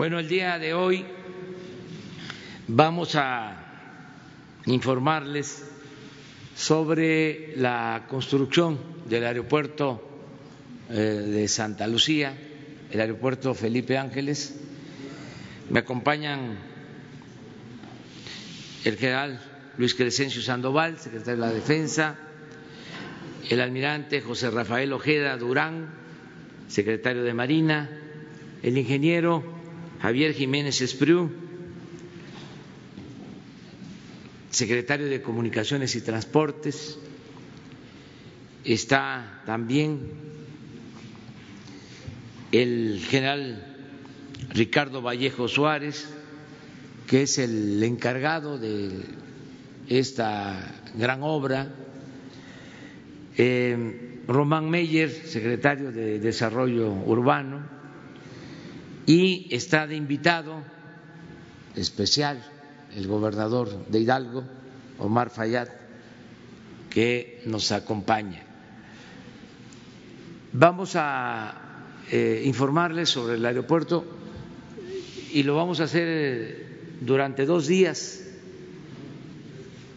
Bueno, el día de hoy vamos a informarles sobre la construcción del aeropuerto eh, de Santa Lucía, el aeropuerto Felipe Ángeles. Me acompañan el general Luis Crescencio Sandoval, secretario de la Defensa, el almirante José Rafael Ojeda Durán, secretario de Marina, el ingeniero Javier Jiménez Espriu, secretario de Comunicaciones y Transportes, está también el general Ricardo Vallejo Suárez, que es el encargado de esta gran obra, eh, Román Meyer, secretario de Desarrollo Urbano, y está de invitado especial el gobernador de Hidalgo, Omar Fayad, que nos acompaña. Vamos a eh, informarles sobre el aeropuerto y lo vamos a hacer durante dos días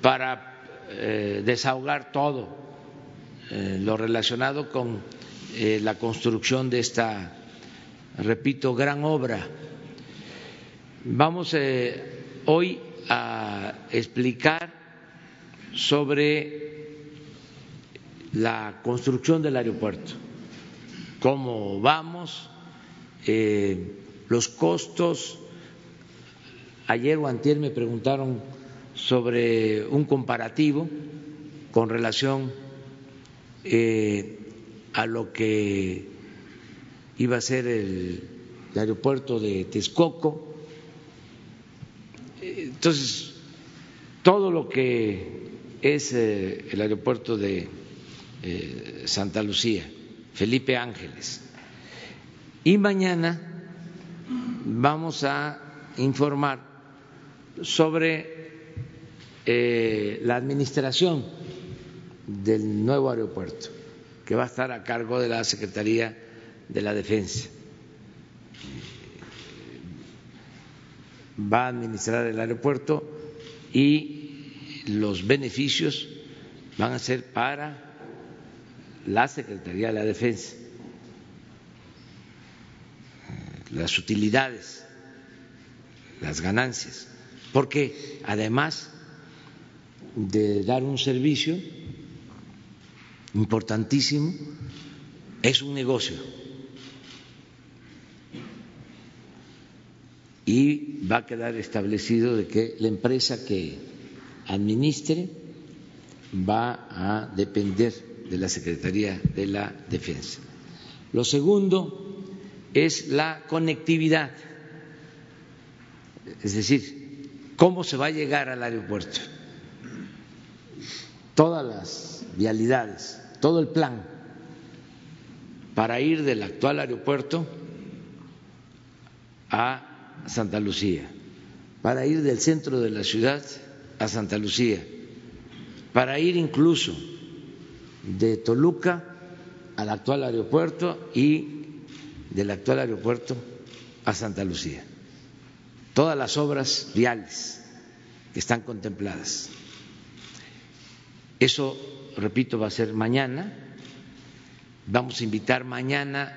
para eh, desahogar todo eh, lo relacionado con la construcción de esta, repito, gran obra. Vamos hoy a explicar sobre la construcción del aeropuerto, cómo vamos, eh, los costos. Ayer o antier me preguntaron sobre un comparativo con relación eh, a lo que iba a ser el aeropuerto de Texcoco entonces, todo lo que es eh, el aeropuerto de eh, Santa Lucía, Felipe Ángeles. Y mañana vamos a informar sobre eh, la administración del nuevo aeropuerto, que va a estar a cargo de la Secretaría de la Defensa. va a administrar el aeropuerto y los beneficios van a ser para la Secretaría de la Defensa, las utilidades, las ganancias, porque además de dar un servicio importantísimo, es un negocio y va a quedar establecido de que la empresa que administre va a depender de la Secretaría de la Defensa. Lo segundo es la conectividad, es decir, cómo se va a llegar al aeropuerto, todas las vialidades, todo el plan para ir del actual aeropuerto a Santa Lucía, para ir del centro de la ciudad a Santa Lucía, para ir incluso de Toluca al actual aeropuerto y del actual aeropuerto a Santa Lucía. Todas las obras viales que están contempladas. Eso, repito, va a ser mañana. Vamos a invitar mañana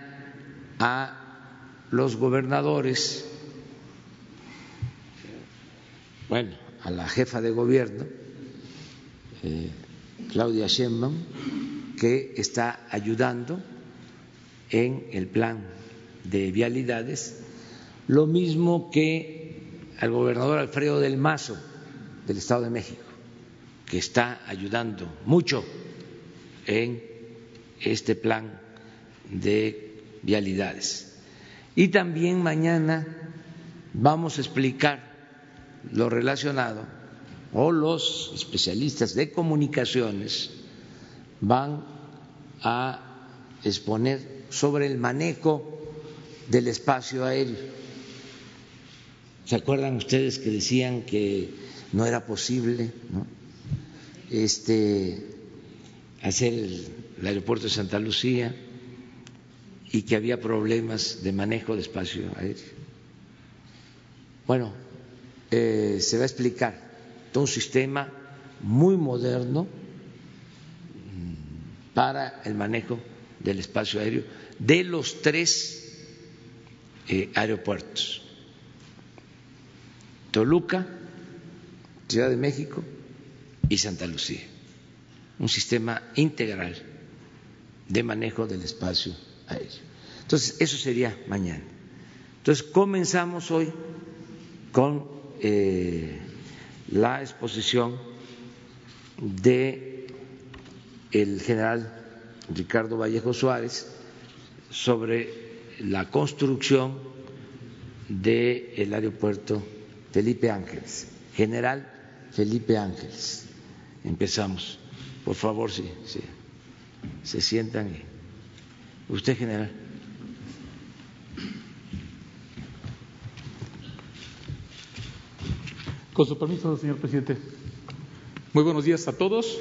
a los gobernadores bueno, a la jefa de gobierno, eh, Claudia Sheinbaum, que está ayudando en el plan de vialidades, lo mismo que al gobernador Alfredo del Mazo del Estado de México, que está ayudando mucho en este plan de vialidades. Y también mañana vamos a explicar lo relacionado o los especialistas de comunicaciones van a exponer sobre el manejo del espacio aéreo. ¿Se acuerdan ustedes que decían que no era posible Este, hacer el aeropuerto de Santa Lucía y que había problemas de manejo de espacio aéreo? Bueno, eh, se va a explicar todo un sistema muy moderno mm, para el manejo del espacio aéreo de los tres eh, aeropuertos, Toluca, Ciudad de México y Santa Lucía, un sistema integral de manejo del espacio aéreo. Entonces, eso sería mañana. Entonces, comenzamos hoy con eh, la exposición de el general Ricardo Vallejo Suárez sobre la construcción del aeropuerto Felipe Ángeles. General Felipe Ángeles. Empezamos. Por favor, si, se sientan. Usted, general. Con su permiso, señor presidente. Muy buenos días a todos.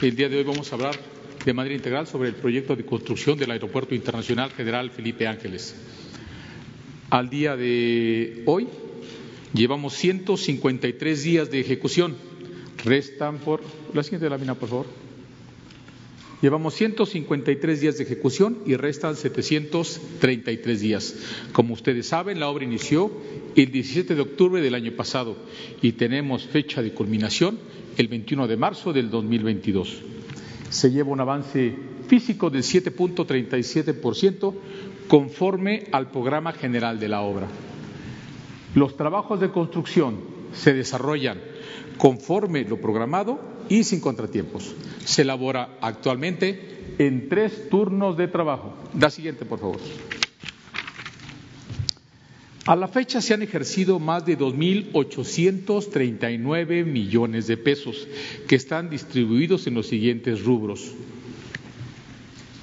El día de hoy vamos a hablar de manera integral sobre el proyecto de construcción del Aeropuerto Internacional General Felipe Ángeles. Al día de hoy llevamos 153 días de ejecución. Restan por. La siguiente lámina, por favor. Llevamos 153 días de ejecución y restan 733 días. Como ustedes saben, la obra inició el 17 de octubre del año pasado y tenemos fecha de culminación el 21 de marzo del 2022. Se lleva un avance físico del 7.37% conforme al programa general de la obra. Los trabajos de construcción se desarrollan conforme lo programado y sin contratiempos. Se elabora actualmente en tres turnos de trabajo. La siguiente, por favor. A la fecha se han ejercido más de 2.839 millones de pesos que están distribuidos en los siguientes rubros.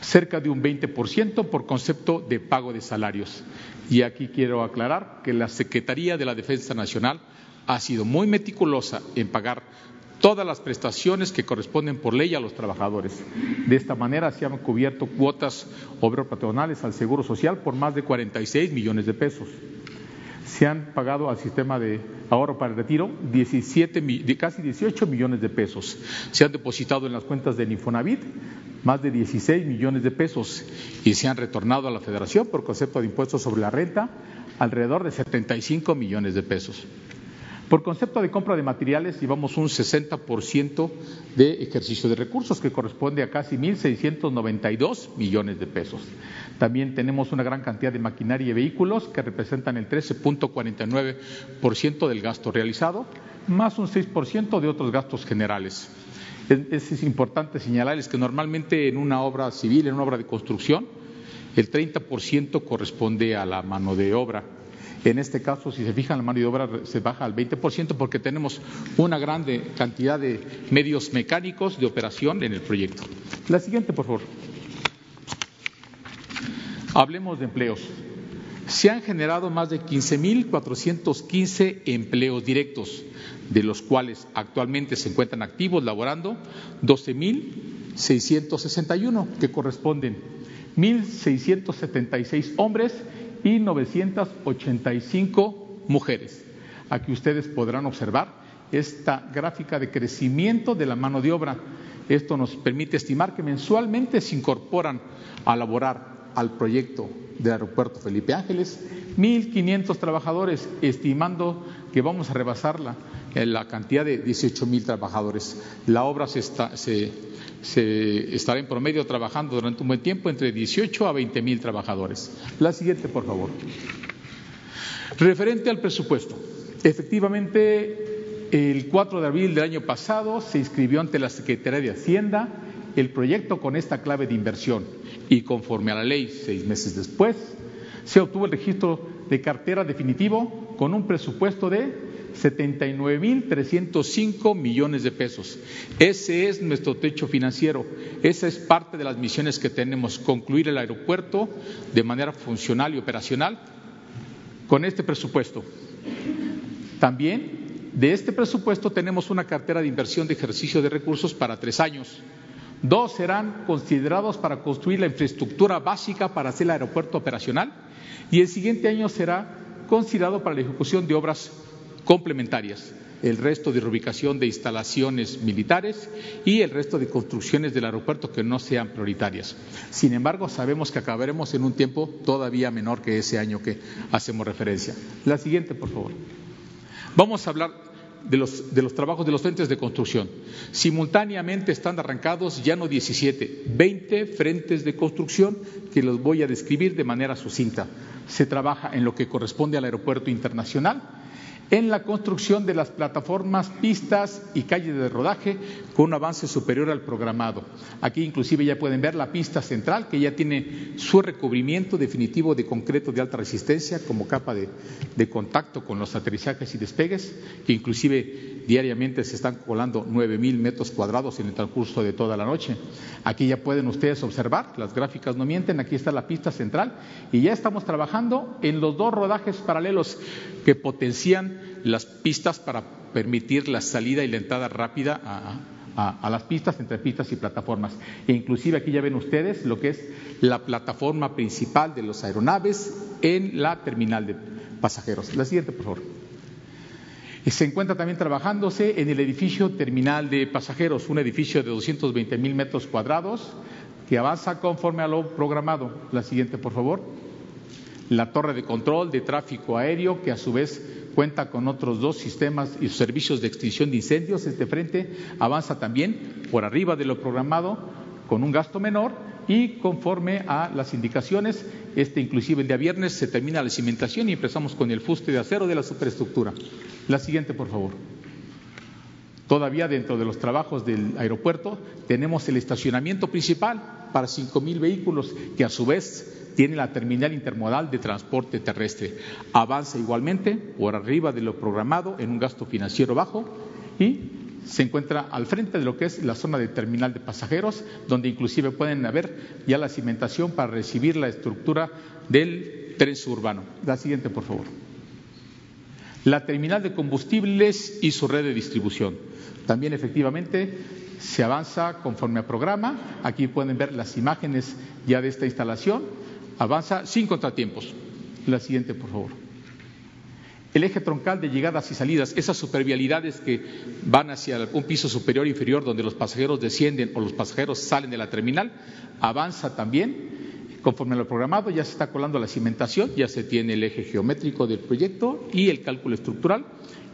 Cerca de un 20% por concepto de pago de salarios. Y aquí quiero aclarar que la Secretaría de la Defensa Nacional ha sido muy meticulosa en pagar todas las prestaciones que corresponden por ley a los trabajadores. De esta manera se han cubierto cuotas obropatronales al Seguro Social por más de 46 millones de pesos se han pagado al sistema de ahorro para el retiro 17, casi 18 millones de pesos. Se han depositado en las cuentas del Infonavit más de 16 millones de pesos y se han retornado a la Federación por concepto de impuestos sobre la renta alrededor de 75 millones de pesos. Por concepto de compra de materiales llevamos un 60% de ejercicio de recursos que corresponde a casi 1.692 millones de pesos. También tenemos una gran cantidad de maquinaria y vehículos que representan el 13.49% del gasto realizado, más un 6% de otros gastos generales. Es, es importante señalarles que normalmente en una obra civil, en una obra de construcción, el 30% corresponde a la mano de obra en este caso, si se fijan, la mano de obra se baja al 20% porque tenemos una grande cantidad de medios mecánicos de operación en el proyecto. La siguiente, por favor. Hablemos de empleos. Se han generado más de 15.415 empleos directos, de los cuales actualmente se encuentran activos laborando 12.661, que corresponden 1.676 hombres y 985 mujeres. Aquí ustedes podrán observar esta gráfica de crecimiento de la mano de obra. Esto nos permite estimar que mensualmente se incorporan a laborar al proyecto del aeropuerto Felipe Ángeles 1.500 trabajadores, estimando que vamos a rebasar la, la cantidad de 18.000 trabajadores. La obra se, está, se estará en promedio trabajando durante un buen tiempo entre 18 a 20 mil trabajadores. La siguiente, por favor. Referente al presupuesto. Efectivamente, el 4 de abril del año pasado se inscribió ante la Secretaría de Hacienda el proyecto con esta clave de inversión y conforme a la ley, seis meses después, se obtuvo el registro de cartera definitivo con un presupuesto de 79.305 millones de pesos. Ese es nuestro techo financiero. Esa es parte de las misiones que tenemos, concluir el aeropuerto de manera funcional y operacional con este presupuesto. También de este presupuesto tenemos una cartera de inversión de ejercicio de recursos para tres años. Dos serán considerados para construir la infraestructura básica para hacer el aeropuerto operacional y el siguiente año será considerado para la ejecución de obras complementarias el resto de reubicación de instalaciones militares y el resto de construcciones del aeropuerto que no sean prioritarias. Sin embargo, sabemos que acabaremos en un tiempo todavía menor que ese año que hacemos referencia. La siguiente, por favor. Vamos a hablar de los, de los, trabajos de los frentes de construcción. Simultáneamente están arrancados ya no 17, 20 frentes de construcción que los voy a describir de manera sucinta. Se trabaja en lo que corresponde al aeropuerto internacional, en la construcción de las plataformas, pistas y calles de rodaje con un avance superior al programado. Aquí inclusive ya pueden ver la pista central que ya tiene su recubrimiento definitivo de concreto de alta resistencia como capa de, de contacto con los aterrizajes y despegues, que inclusive diariamente se están colando nueve mil metros cuadrados en el transcurso de toda la noche. Aquí ya pueden ustedes observar, las gráficas no mienten, aquí está la pista central y ya estamos trabajando en los dos rodajes paralelos que potencian las pistas para permitir la salida y la entrada rápida a, las pistas, entre pistas y plataformas. E inclusive aquí ya ven ustedes lo que es la plataforma principal de los aeronaves en la terminal de pasajeros. La siguiente, por favor. Se encuentra también trabajándose en el edificio terminal de pasajeros, un edificio de 220 mil metros cuadrados que avanza conforme a lo programado. La siguiente, por favor. La torre de control de tráfico aéreo, que a su vez cuenta con otros dos sistemas y servicios de extinción de incendios. Este frente avanza también por arriba de lo programado con un gasto menor y conforme a las indicaciones, este inclusive el día viernes se termina la cimentación y empezamos con el fuste de acero de la superestructura. La siguiente, por favor. Todavía dentro de los trabajos del aeropuerto tenemos el estacionamiento principal para 5.000 vehículos que a su vez tiene la terminal intermodal de transporte terrestre. Avanza igualmente por arriba de lo programado en un gasto financiero bajo y se encuentra al frente de lo que es la zona de terminal de pasajeros, donde inclusive pueden haber ya la cimentación para recibir la estructura del tren suburbano. La siguiente, por favor. La terminal de combustibles y su red de distribución. También efectivamente se avanza conforme a programa. Aquí pueden ver las imágenes ya de esta instalación avanza sin contratiempos. La siguiente, por favor. El eje troncal de llegadas y salidas, esas supervialidades que van hacia un piso superior e inferior donde los pasajeros descienden o los pasajeros salen de la terminal, avanza también conforme a lo programado, ya se está colando la cimentación, ya se tiene el eje geométrico del proyecto y el cálculo estructural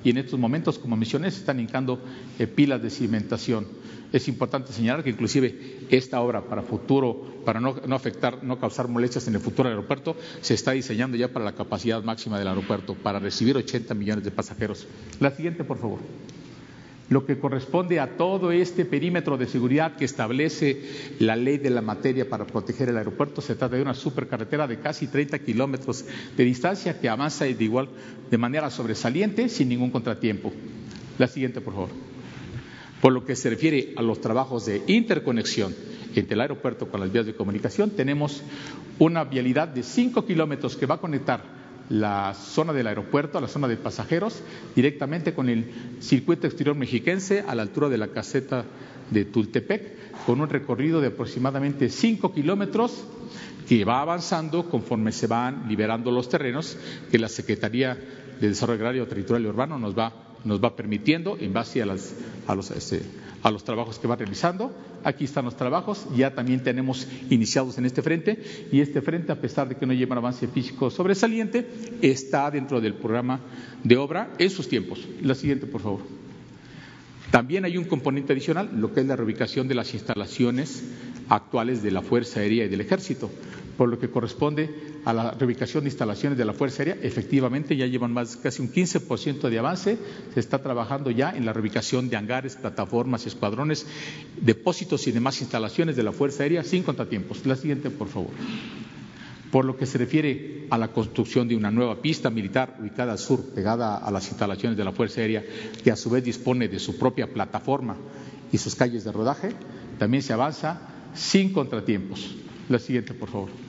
y en estos momentos, como mencioné, se están hincando eh, pilas de cimentación. Es importante señalar que inclusive esta obra para futuro, para no, afectar, no causar molestias en el futuro aeropuerto, se está diseñando ya para la capacidad máxima del aeropuerto, para recibir 80 millones de pasajeros. La siguiente, por favor lo que corresponde a todo este perímetro de seguridad que establece la ley de la materia para proteger el aeropuerto. Se trata de una supercarretera de casi 30 kilómetros de distancia que avanza de igual de manera sobresaliente sin ningún contratiempo. La siguiente, por favor. Por lo que se refiere a los trabajos de interconexión entre el aeropuerto con las vías de comunicación, tenemos una vialidad de 5 kilómetros que va a conectar la zona del aeropuerto, a la zona de pasajeros, directamente con el circuito exterior mexiquense a la altura de la caseta de Tultepec, con un recorrido de aproximadamente 5 kilómetros que va avanzando conforme se van liberando los terrenos que la Secretaría de Desarrollo Agrario, Territorial y Urbano nos va nos va permitiendo en base a, las, a, los, este, a los trabajos que va realizando. Aquí están los trabajos, ya también tenemos iniciados en este frente y este frente, a pesar de que no lleva un avance físico sobresaliente, está dentro del programa de obra en sus tiempos. La siguiente, por favor. También hay un componente adicional, lo que es la reubicación de las instalaciones actuales de la Fuerza Aérea y del Ejército, por lo que corresponde a la reubicación de instalaciones de la Fuerza Aérea. Efectivamente, ya llevan más casi un 15% de avance. Se está trabajando ya en la reubicación de hangares, plataformas, escuadrones, depósitos y demás instalaciones de la Fuerza Aérea sin contratiempos. La siguiente, por favor. Por lo que se refiere a la construcción de una nueva pista militar ubicada al sur, pegada a las instalaciones de la Fuerza Aérea, que a su vez dispone de su propia plataforma y sus calles de rodaje, también se avanza sin contratiempos. La siguiente, por favor.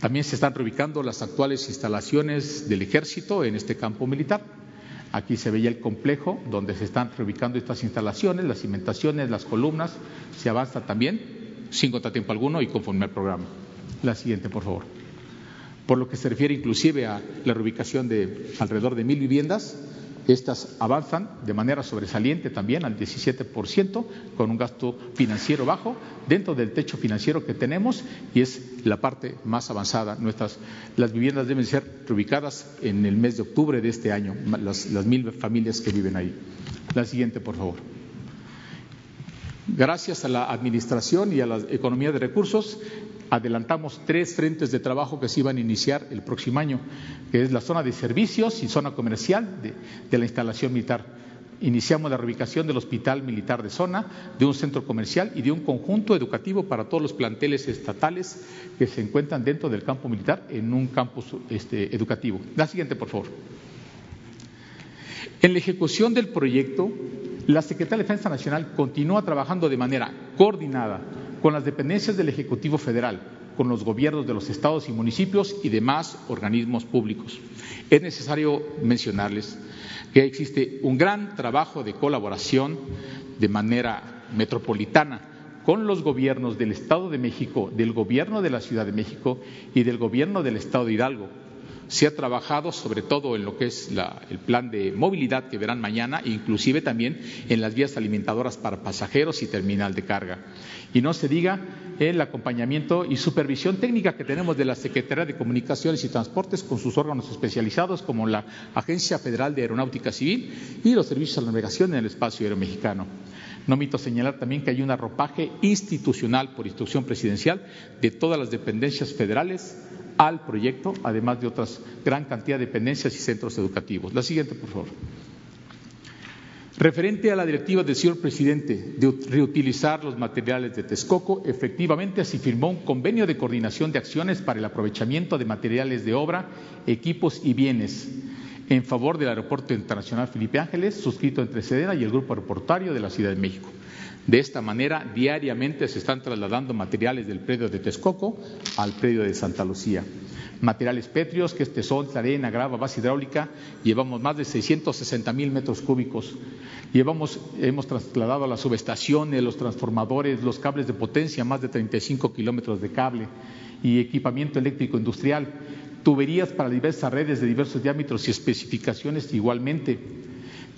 También se están reubicando las actuales instalaciones del ejército en este campo militar. Aquí se veía el complejo donde se están reubicando estas instalaciones, las cimentaciones, las columnas. Se avanza también sin contratiempo alguno y conforme al programa. La siguiente, por favor. por lo que se refiere inclusive a la reubicación de alrededor de mil viviendas. Estas avanzan de manera sobresaliente también al 17%, con un gasto financiero bajo, dentro del techo financiero que tenemos, y es la parte más avanzada. Nuestras, las viviendas deben ser reubicadas en el mes de octubre de este año, las, las mil familias que viven ahí. La siguiente, por favor. Gracias a la Administración y a la economía de recursos, adelantamos tres frentes de trabajo que se iban a iniciar el próximo año, que es la zona de servicios y zona comercial de, la instalación militar. Iniciamos la reubicación del Hospital Militar de Zona, de un centro comercial y de un conjunto educativo para todos los planteles estatales que se encuentran dentro del campo militar en un campus este, educativo. La siguiente, por favor. En la ejecución del proyecto, la Secretaría de Defensa Nacional continúa trabajando de manera coordinada con las dependencias del Ejecutivo Federal, con los gobiernos de los estados y municipios y demás organismos públicos. Es necesario mencionarles que existe un gran trabajo de colaboración de manera metropolitana con los gobiernos del Estado de México, del gobierno de la Ciudad de México y del gobierno del Estado de Hidalgo se ha trabajado sobre todo en lo que es el plan de movilidad que verán mañana, inclusive también en las vías alimentadoras para pasajeros y terminal de carga. Y no se diga el acompañamiento y supervisión técnica que tenemos de la Secretaría de Comunicaciones y Transportes con sus órganos especializados como la Agencia Federal de Aeronáutica Civil y los servicios de navegación en el espacio aéreo mexicano. No omito señalar también que hay un arropaje institucional por instrucción presidencial de todas las dependencias federales, al proyecto, además de otras gran cantidad de dependencias y centros educativos. La siguiente, por favor. Referente a la directiva del señor presidente de reutilizar los materiales de Texcoco, efectivamente se firmó un convenio de coordinación de acciones para el aprovechamiento de materiales de obra, equipos y bienes en favor del Aeropuerto Internacional Felipe Ángeles, suscrito entre Sedena y el Grupo Aeroportuario de la Ciudad de México. De esta manera, diariamente se están trasladando materiales del predio de Texcoco al predio de Santa Lucía. Materiales pétreos, que este son arena, grava, base hidráulica, llevamos más de 660 mil metros cúbicos. Llevamos, hemos trasladado a las subestaciones, los transformadores, los cables de potencia, más de 35 kilómetros de cable y equipamiento eléctrico industrial, tuberías para diversas redes de diversos diámetros y especificaciones igualmente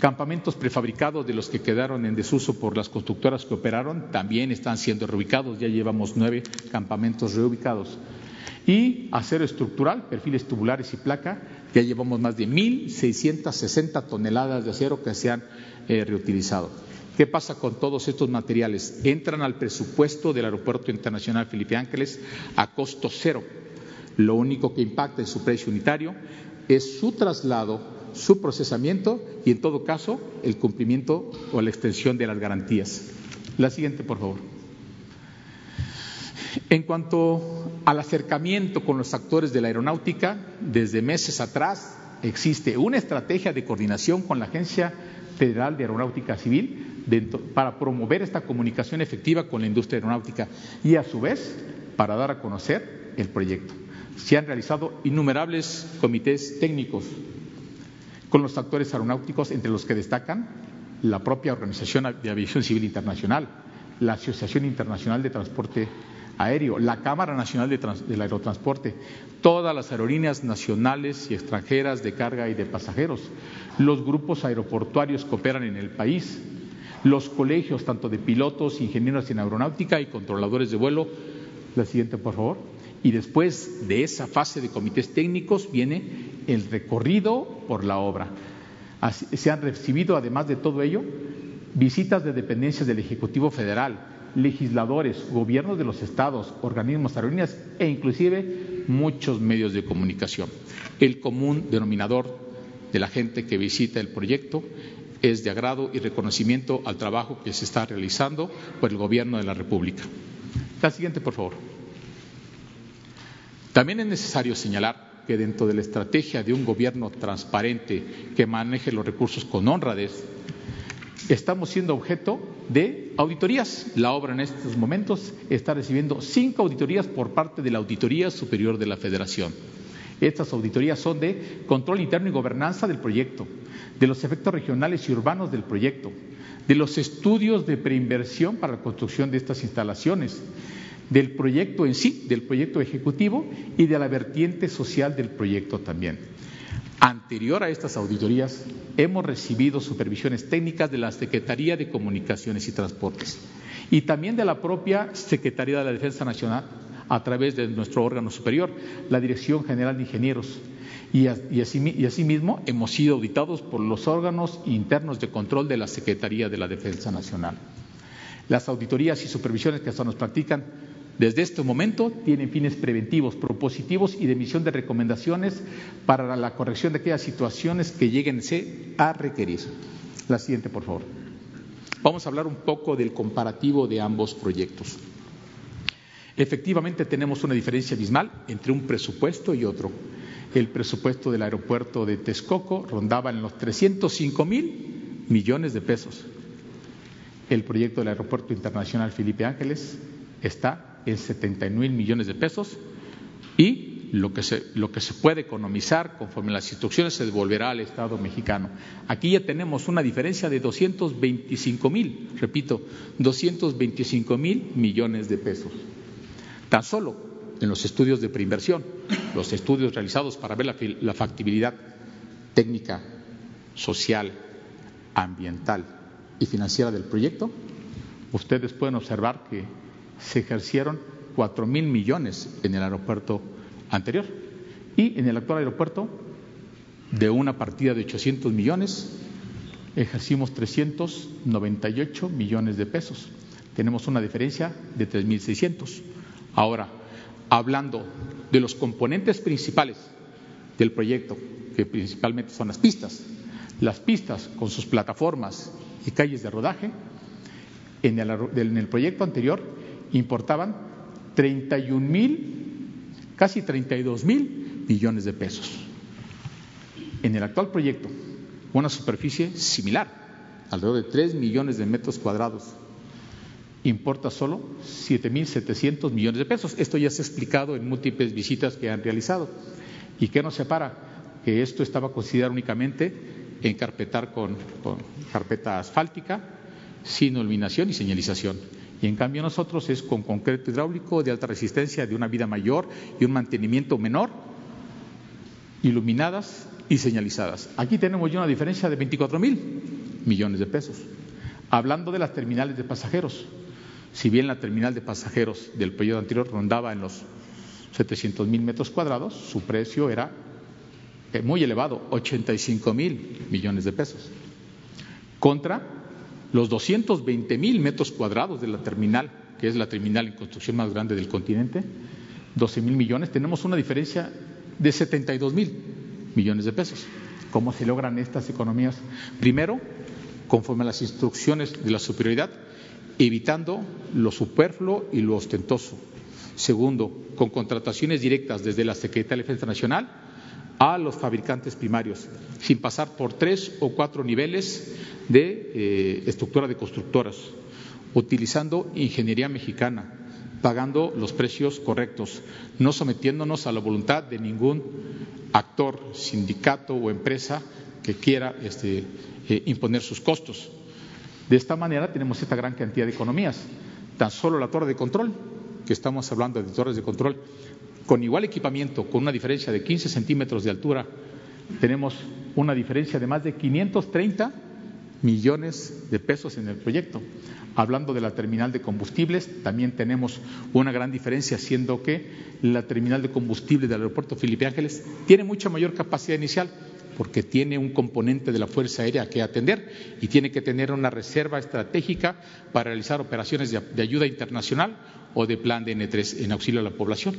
Campamentos prefabricados de los que quedaron en desuso por las constructoras que operaron también están siendo reubicados. Ya llevamos nueve campamentos reubicados. Y acero estructural, perfiles tubulares y placa, ya llevamos más de 1.660 toneladas de acero que se han eh, reutilizado. ¿Qué pasa con todos estos materiales? Entran al presupuesto del Aeropuerto Internacional Felipe Ángeles a costo cero. Lo único que impacta en su precio unitario es su traslado su procesamiento y, en todo caso, el cumplimiento o la extensión de las garantías. La siguiente, por favor. En cuanto al acercamiento con los actores de la aeronáutica, desde meses atrás existe una estrategia de coordinación con la Agencia Federal de Aeronáutica Civil para promover esta comunicación efectiva con la industria aeronáutica y, a su vez, para dar a conocer el proyecto. Se han realizado innumerables comités técnicos con los actores aeronáuticos, entre los que destacan la propia Organización de Aviación Civil Internacional, la Asociación Internacional de Transporte Aéreo, la Cámara Nacional de del Aerotransporte, todas las aerolíneas nacionales y extranjeras de carga y de pasajeros, los grupos aeroportuarios que operan en el país, los colegios tanto de pilotos, ingenieros en aeronáutica y controladores de vuelo. La siguiente, por favor. Y después de esa fase de comités técnicos viene el recorrido por la obra. se han recibido, además de todo ello, visitas de dependencias del Ejecutivo Federal, legisladores, gobiernos de los estados, organismos, aerolíneas e inclusive muchos medios de comunicación. El común denominador de la gente que visita el proyecto es de agrado y reconocimiento al trabajo que se está realizando por el Gobierno de la República. La siguiente, por favor. También es necesario señalar que dentro de la estrategia de un gobierno transparente que maneje los recursos con honradez, estamos siendo objeto de auditorías. La obra en estos momentos está recibiendo cinco auditorías por parte de la Auditoría Superior de la Federación. Estas auditorías son de control interno y gobernanza del proyecto, de los efectos regionales y urbanos del proyecto, de los estudios de preinversión para la construcción de estas instalaciones, del proyecto en sí, del proyecto ejecutivo y de la vertiente social del proyecto también. Anterior a estas auditorías, hemos recibido supervisiones técnicas de la Secretaría de Comunicaciones y Transportes y también de la propia Secretaría de la Defensa Nacional a través de nuestro órgano superior, la Dirección General de Ingenieros. Y, asimismo hemos sido auditados por los órganos internos de control de la Secretaría de la Defensa Nacional. Las auditorías y supervisiones que hasta nos practican desde este momento tienen fines preventivos, propositivos y de emisión de recomendaciones para la corrección de aquellas situaciones que lleguen a requerir. La siguiente, por favor. Vamos a hablar un poco del comparativo de ambos proyectos. Efectivamente tenemos una diferencia abismal entre un presupuesto y otro. El presupuesto del aeropuerto de Texcoco rondaba en los 305 mil millones de pesos. El proyecto del aeropuerto internacional Felipe Ángeles está en 79 mil millones de pesos y lo que, se, lo que se puede economizar conforme las instrucciones se devolverá al Estado mexicano. Aquí ya tenemos una diferencia de 225 mil, repito, 225 mil millones de pesos. Tan solo en los estudios de preinversión, los estudios realizados para ver la, factibilidad técnica, social, ambiental y financiera del proyecto, ustedes pueden observar que se ejercieron cuatro mil millones en el aeropuerto anterior y en el actual aeropuerto de una partida de 800 millones ejercimos 398 millones de pesos. Tenemos una diferencia de 3.600. Ahora, hablando de los componentes principales del proyecto, que principalmente son las pistas, las pistas con sus plataformas y calles de rodaje, en el, proyecto anterior importaban 31 mil, casi 32 mil millones de pesos. En el actual proyecto, una superficie similar, alrededor de 3 millones de metros cuadrados importa solo 7.700 millones de pesos. Esto ya se ha explicado en múltiples visitas que han realizado. ¿Y qué nos separa? Que esto estaba considerado únicamente en carpetar con, carpeta asfáltica, sin iluminación y señalización. Y en cambio nosotros es con concreto hidráulico de alta resistencia, de una vida mayor y un mantenimiento menor, iluminadas y señalizadas. Aquí tenemos ya una diferencia de 24 mil millones de pesos. Hablando de las terminales de pasajeros, si bien la terminal de pasajeros del periodo anterior rondaba en los 700 mil metros cuadrados, su precio era eh, muy elevado, 85 mil millones de pesos, contra los 220 mil metros cuadrados de la terminal, que es la terminal en construcción más grande del continente, 12 mil millones, tenemos una diferencia de 72 mil millones de pesos. ¿Cómo se logran estas economías? Primero, conforme a las instrucciones de la superioridad, evitando lo superfluo y lo ostentoso. Segundo, con contrataciones directas desde la Secretaría de Defensa Nacional a los fabricantes primarios, sin pasar por tres o cuatro niveles de eh, estructura de constructoras, utilizando ingeniería mexicana, pagando los precios correctos, no sometiéndonos a la voluntad de ningún actor, sindicato o empresa que quiera este, eh, imponer sus costos. De esta manera tenemos esta gran cantidad de economías. Tan solo la torre de control, que estamos hablando de torres de control, con igual equipamiento, con una diferencia de 15 centímetros de altura, tenemos una diferencia de más de 530 millones de pesos en el proyecto. Hablando de la terminal de combustibles, también tenemos una gran diferencia, siendo que la terminal de combustible del aeropuerto Felipe Ángeles tiene mucha mayor capacidad inicial, porque tiene un componente de la Fuerza Aérea que atender y tiene que tener una reserva estratégica para realizar operaciones de, ayuda internacional o de plan de N3 en auxilio a la población.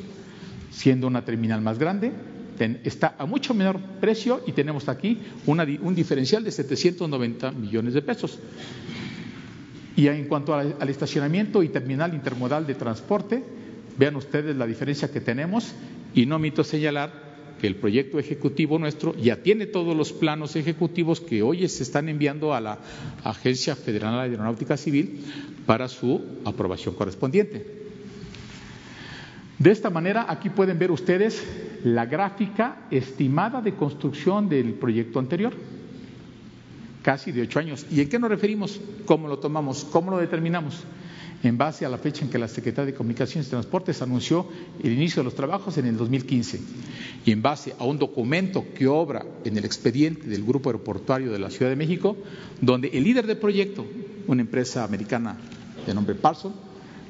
Siendo una terminal más grande, está a mucho menor precio y tenemos aquí un diferencial de 790 millones de pesos. Y en cuanto al estacionamiento y terminal intermodal de transporte, vean ustedes la diferencia que tenemos y no omito señalar que el proyecto ejecutivo nuestro ya tiene todos los planos ejecutivos que hoy se están enviando a la Agencia Federal de Aeronáutica Civil para su aprobación correspondiente. De esta manera, aquí pueden ver ustedes la gráfica estimada de construcción del proyecto anterior, casi de ocho años. ¿Y en qué nos referimos? ¿Cómo lo tomamos? ¿Cómo lo determinamos? en base a la fecha en que la Secretaría de Comunicaciones y Transportes anunció el inicio de los trabajos en el 2015 y en base a un documento que obra en el expediente del Grupo Aeroportuario de la Ciudad de México, donde el líder del proyecto, una empresa americana de nombre Parson,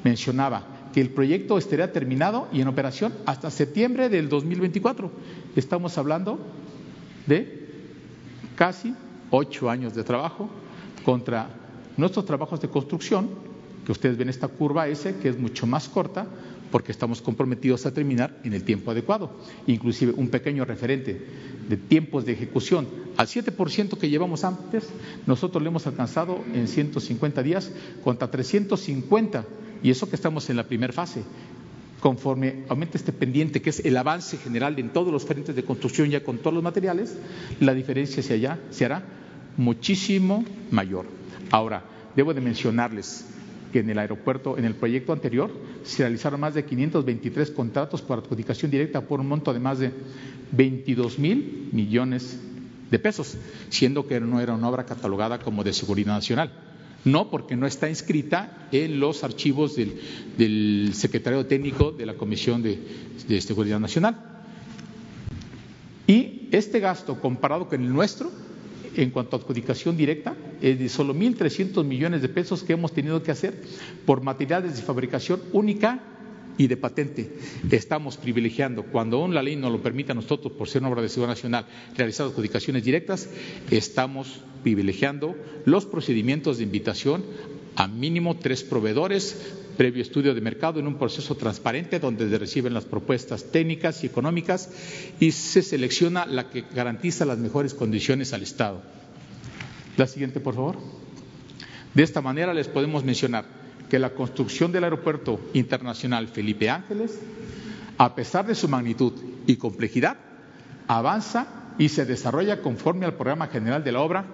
mencionaba que el proyecto estaría terminado y en operación hasta septiembre del 2024. Estamos hablando de casi ocho años de trabajo contra nuestros trabajos de construcción, que ustedes ven esta curva S, que es mucho más corta, porque estamos comprometidos a terminar en el tiempo adecuado. Inclusive un pequeño referente de tiempos de ejecución al 7% que llevamos antes, nosotros lo hemos alcanzado en 150 días contra 350, y eso que estamos en la primera fase. Conforme aumente este pendiente, que es el avance general en todos los frentes de construcción ya con todos los materiales, la diferencia se, allá, se hará muchísimo mayor. Ahora, debo de mencionarles que en el aeropuerto, en el proyecto anterior, se realizaron más de 523 contratos por adjudicación directa por un monto de más de 22 mil millones de pesos, siendo que no era una obra catalogada como de seguridad nacional. No porque no está inscrita en los archivos del, secretario técnico de la Comisión de, de Seguridad Nacional. Y este gasto comparado con el nuestro en cuanto a adjudicación directa, es de solo 1.300 millones de pesos que hemos tenido que hacer por materiales de fabricación única y de patente. Estamos privilegiando, cuando aún la ley nos lo permite a nosotros, por ser una obra de seguridad nacional, realizar adjudicaciones directas, estamos privilegiando los procedimientos de invitación a mínimo tres proveedores previo estudio de mercado en un proceso transparente donde se reciben las propuestas técnicas y económicas y se selecciona la que garantiza las mejores condiciones al Estado. La siguiente, por favor. De esta manera les podemos mencionar que la construcción del Aeropuerto Internacional Felipe Ángeles, a pesar de su magnitud y complejidad, avanza y se desarrolla conforme al programa general de la obra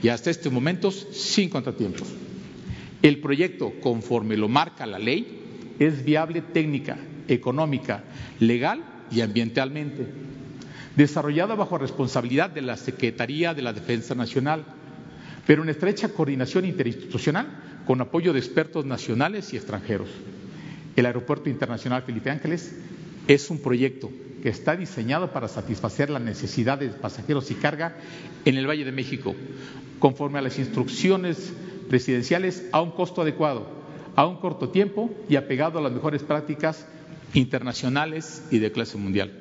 y hasta este momento sin contratiempos. El proyecto, conforme lo marca la ley, es viable técnica, económica, legal y ambientalmente, desarrollado bajo responsabilidad de la Secretaría de la Defensa Nacional, pero en estrecha coordinación interinstitucional con apoyo de expertos nacionales y extranjeros. El Aeropuerto Internacional Felipe Ángeles es un proyecto que está diseñado para satisfacer las necesidades de pasajeros y carga en el Valle de México, conforme a las instrucciones presidenciales a un costo adecuado, a un corto tiempo y apegado a las mejores prácticas internacionales y de clase mundial.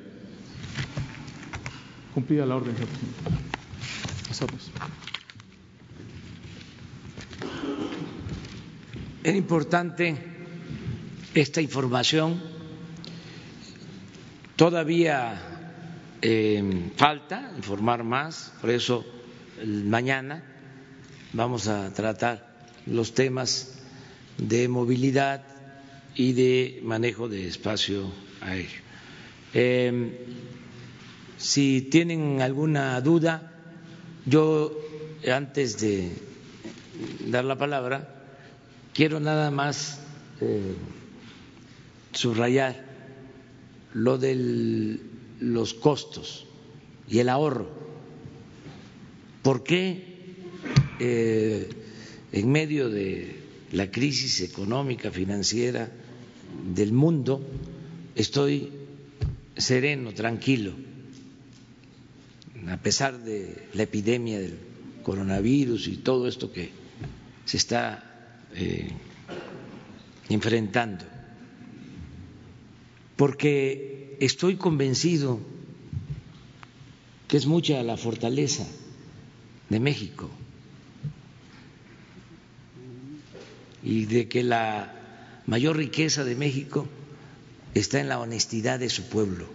Cumplida la orden, señor Es importante esta información. Todavía eh, falta informar más, por eso mañana vamos a tratar los temas de movilidad y de manejo de espacio aéreo. Em, si tienen alguna duda, yo antes de dar la palabra, quiero nada más eh, subrayar lo de los costos y el ahorro. ¿Por qué eh, en medio de la crisis económica, financiera del mundo, estoy sereno, tranquilo, a pesar de la epidemia del coronavirus y todo esto que se está eh, enfrentando, porque estoy convencido que es mucha la fortaleza de México y de que la mayor riqueza de México está en la honestidad de su pueblo.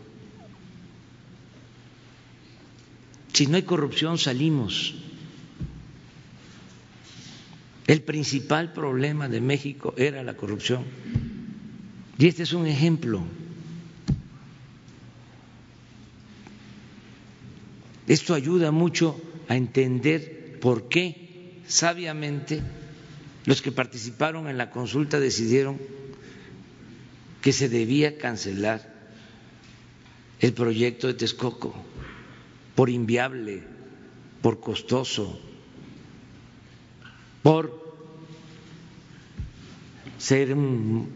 Si no hay corrupción salimos. El principal problema de México era la corrupción. Y este es un ejemplo. Esto ayuda mucho a entender por qué sabiamente los que participaron en la consulta decidieron que se debía cancelar el proyecto de Texcoco por inviable, por costoso, por ser un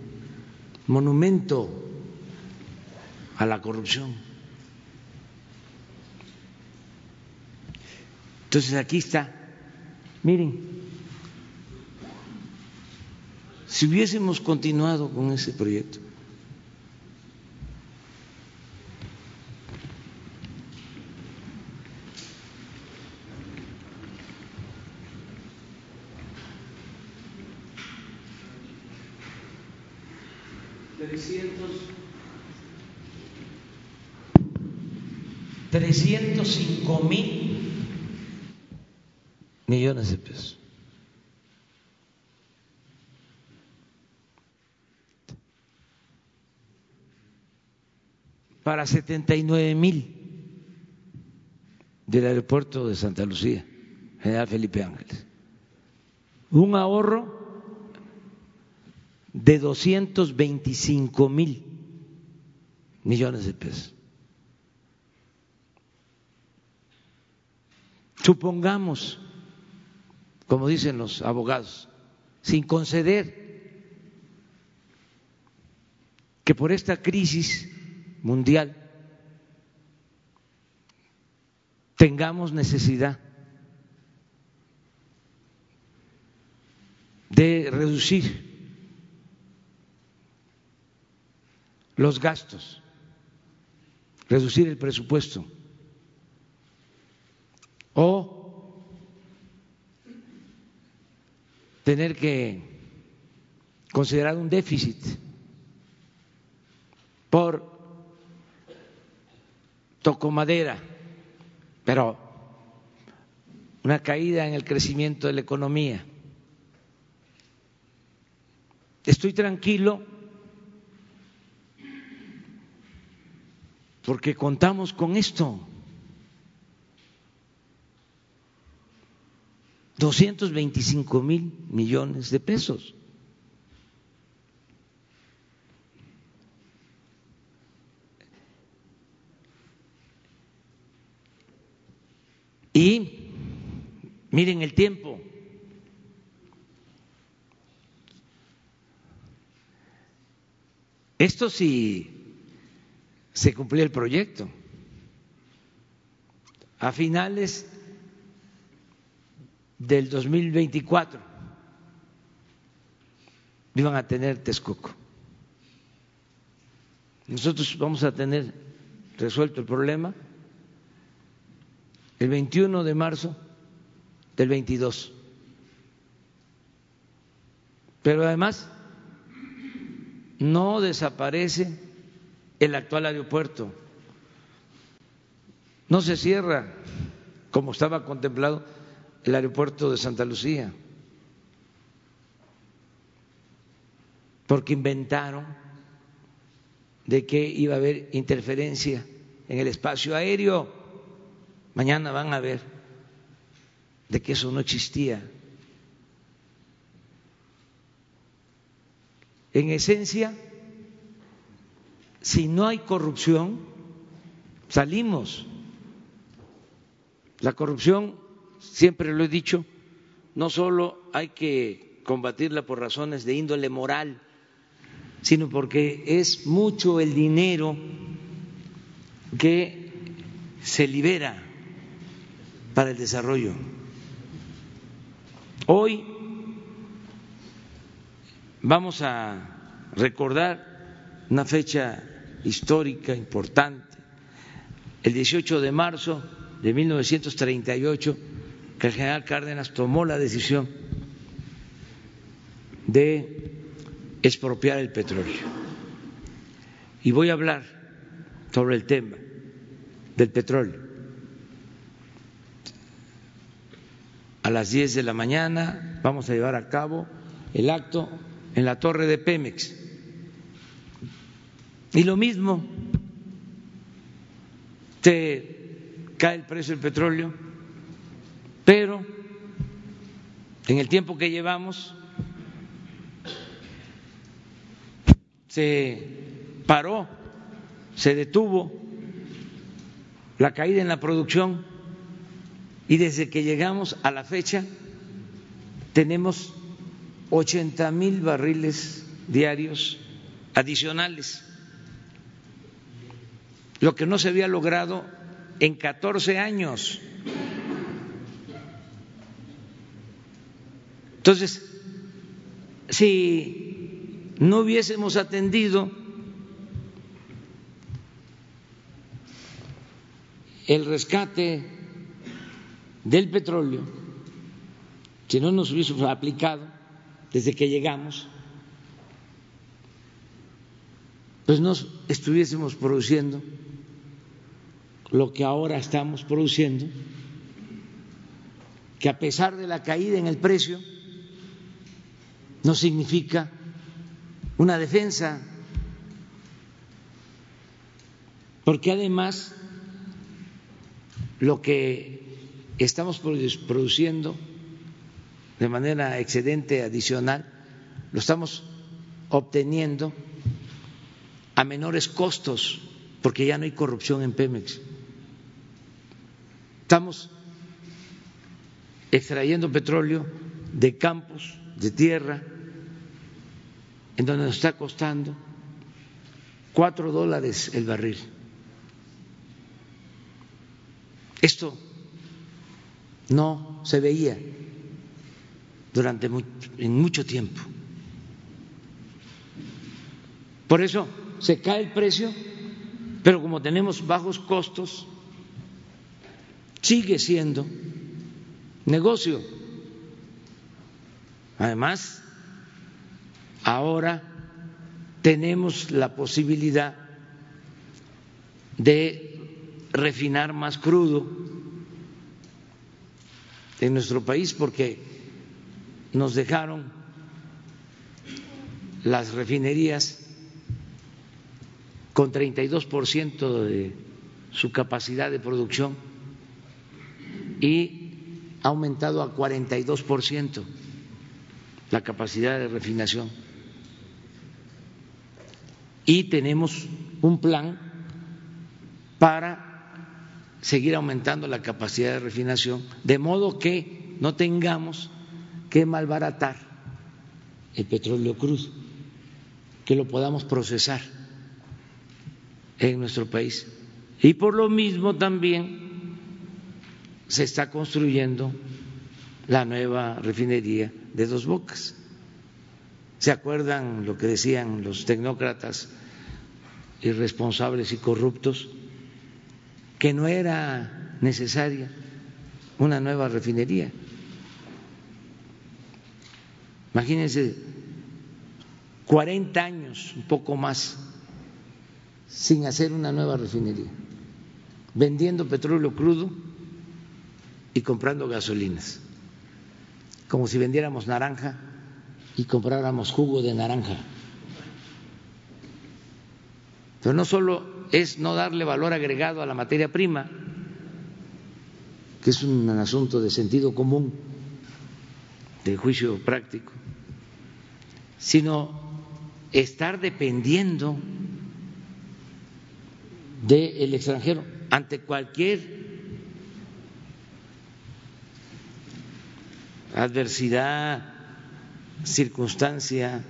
monumento a la corrupción. Entonces aquí está, miren, si hubiésemos continuado con ese proyecto, trescientos cinco mil millones de pesos. Para 79 mil del aeropuerto de Santa Lucía, General Felipe Ángeles. Un ahorro de 225 mil millones de pesos. Supongamos, como dicen los abogados, sin conceder que por esta crisis mundial tengamos necesidad de reducir los gastos, reducir el presupuesto o tener que considerar un déficit por tocomadera, pero una caída en el crecimiento de la economía. Estoy tranquilo porque contamos con esto. 225 mil millones de pesos. Y miren el tiempo. Esto sí se cumplió el proyecto. A finales del 2024 iban a tener Texcoco. Nosotros vamos a tener resuelto el problema el 21 de marzo del 22. Pero además no desaparece el actual aeropuerto. No se cierra como estaba contemplado el aeropuerto de Santa Lucía, porque inventaron de que iba a haber interferencia en el espacio aéreo. Mañana van a ver de que eso no existía. En esencia, si no hay corrupción, salimos. La corrupción, siempre lo he dicho, no solo hay que combatirla por razones de índole moral, sino porque es mucho el dinero que se libera para el desarrollo. Hoy vamos a recordar una fecha histórica importante, el 18 de marzo de 1938, que el general Cárdenas tomó la decisión de expropiar el petróleo. Y voy a hablar sobre el tema del petróleo. A las 10 de la mañana vamos a llevar a cabo el acto en la torre de Pemex y lo mismo, se cae el precio del petróleo, pero en el tiempo que llevamos se paró, se detuvo la caída en la producción y desde que llegamos a la fecha tenemos 80 mil barriles diarios adicionales, lo que no se había logrado en 14 años. Entonces, si no hubiésemos atendido el rescate del petróleo, si no nos hubiese aplicado desde que llegamos, pues no estuviésemos produciendo lo que ahora estamos produciendo, que a pesar de la caída en el precio, no significa una defensa, porque además lo que estamos produciendo de manera excedente adicional, lo estamos obteniendo a menores costos, porque ya no hay corrupción en Pemex. Estamos extrayendo petróleo de campos, de tierra, en donde nos está costando cuatro dólares el barril. Esto no se veía durante en mucho tiempo. Por eso se cae el precio, pero como tenemos bajos costos, sigue siendo negocio. Además, ahora tenemos la posibilidad de refinar más crudo en nuestro país porque nos dejaron las refinerías con 32% de su capacidad de producción y ha aumentado a 42% la capacidad de refinación. Y tenemos un plan para seguir aumentando la capacidad de refinación, de modo que no tengamos que malbaratar el petróleo crudo, que lo podamos procesar en nuestro país. Y por lo mismo también se está construyendo la nueva refinería de Dos Bocas. ¿Se acuerdan lo que decían los tecnócratas irresponsables y corruptos? que no era necesaria una nueva refinería. Imagínense, 40 años, un poco más, sin hacer una nueva refinería, vendiendo petróleo crudo y comprando gasolinas, como si vendiéramos naranja y compráramos jugo de naranja. Pero no solo es no darle valor agregado a la materia prima, que es un asunto de sentido común, de juicio práctico, sino estar dependiendo del extranjero ante cualquier adversidad, circunstancia.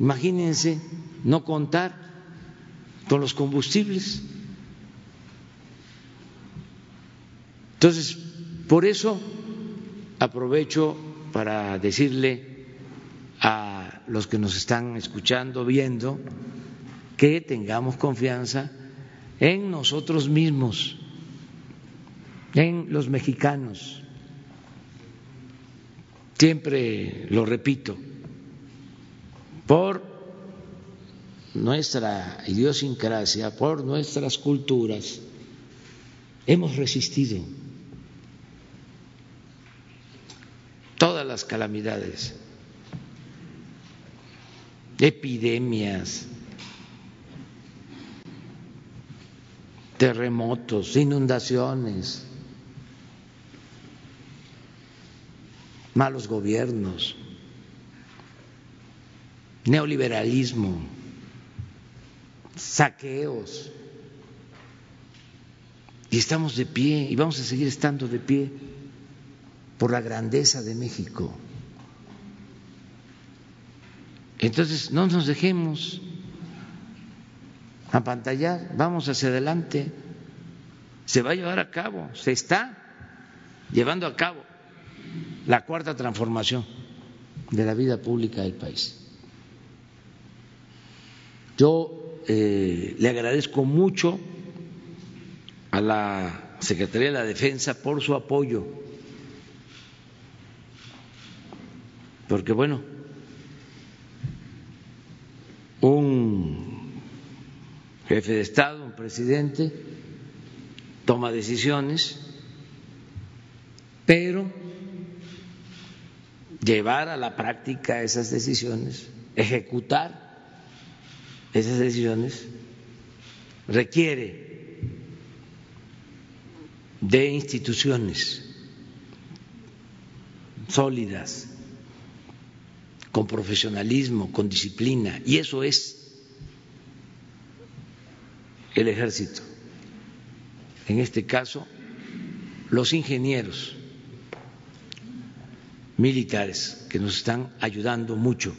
Imagínense no contar con los combustibles. Entonces, por eso aprovecho para decirle a los que nos están escuchando, viendo, que tengamos confianza en nosotros mismos, en los mexicanos. Siempre lo repito, por nuestra idiosincrasia, por nuestras culturas, hemos resistido todas las calamidades, epidemias, terremotos, inundaciones, malos gobiernos, neoliberalismo saqueos. Y estamos de pie y vamos a seguir estando de pie por la grandeza de México. Entonces, no nos dejemos apantallar, vamos hacia adelante. Se va a llevar a cabo, se está llevando a cabo la cuarta transformación de la vida pública del país. Yo eh, le agradezco mucho a la Secretaría de la Defensa por su apoyo, porque bueno, un jefe de Estado, un presidente, toma decisiones, pero llevar a la práctica esas decisiones, ejecutar esas decisiones, requiere de instituciones sólidas, con profesionalismo, con disciplina, y eso es el ejército. En este caso, los ingenieros militares que nos están ayudando mucho.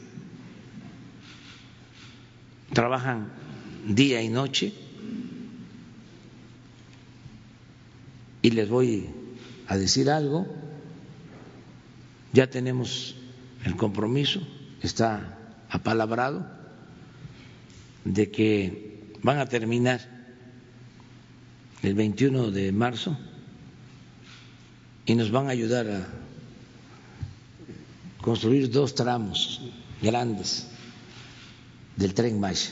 Trabajan día y noche y les voy a decir algo, ya tenemos el compromiso, está apalabrado, de que van a terminar el 21 de marzo y nos van a ayudar a construir dos tramos grandes del tren Maya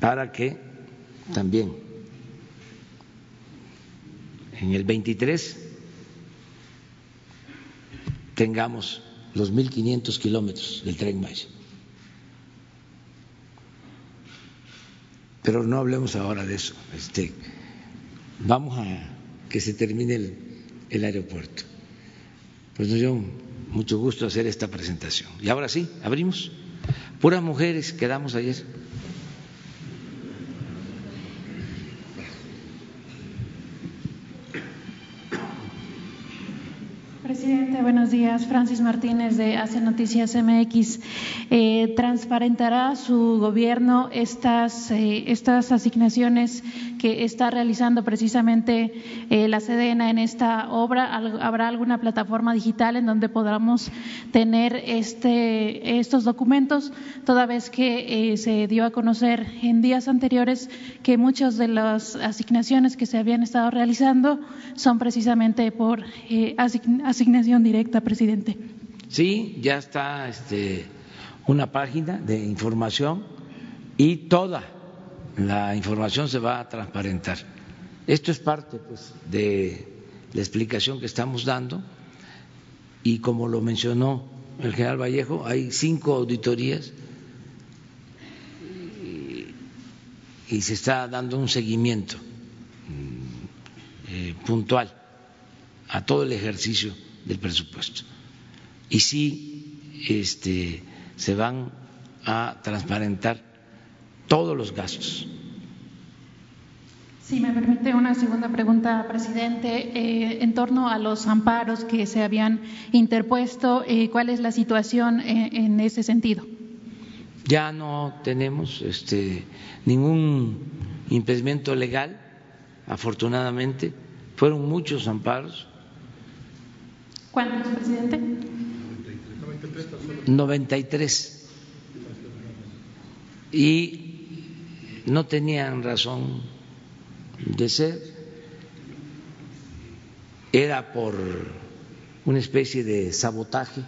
para que también en el 23 tengamos los 1.500 kilómetros del tren Maya. Pero no hablemos ahora de eso. Este, vamos a que se termine el, el aeropuerto. Pues nos dio mucho gusto hacer esta presentación. Y ahora sí, abrimos. Puras mujeres quedamos ayer. Presidente, buenos días. Francis Martínez de Hace Noticias MX. Eh, ¿Transparentará su gobierno estas, eh, estas asignaciones que está realizando precisamente eh, la Sedena en esta obra? ¿Habrá alguna plataforma digital en donde podamos tener este, estos documentos, toda vez que se dio a conocer en días anteriores que muchas de las asignaciones que se habían estado realizando son precisamente por asignación directa, presidente? Sí, ya está este, una página de información y toda la información se va a transparentar. Esto es parte pues, de la explicación que estamos dando y como lo mencionó el general Vallejo, hay cinco auditorías y, se está dando un seguimiento mm, eh, puntual a todo el ejercicio del presupuesto. Y sí este, se van a transparentar todos los gastos. Si me permite una segunda pregunta, presidente, eh, en torno a los amparos que se habían interpuesto, eh, ¿cuál es la situación en, ese sentido? Ya no tenemos este, ningún impedimento legal, afortunadamente. Fueron muchos amparos. ¿Cuántos, presidente? 93. Y no tenían razón de ser. Era por una especie de sabotaje eh,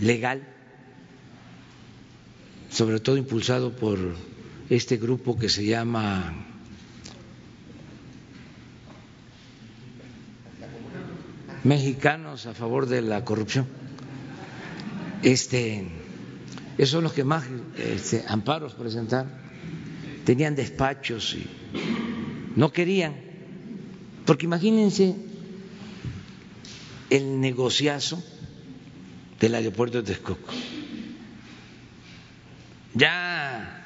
legal, sobre todo impulsado por este grupo que se llama mexicanos a favor de la corrupción. Este, esos son los que más este, amparos presentaron. Tenían despachos y no querían, porque imagínense el negociazo del aeropuerto de Texcoco. Ya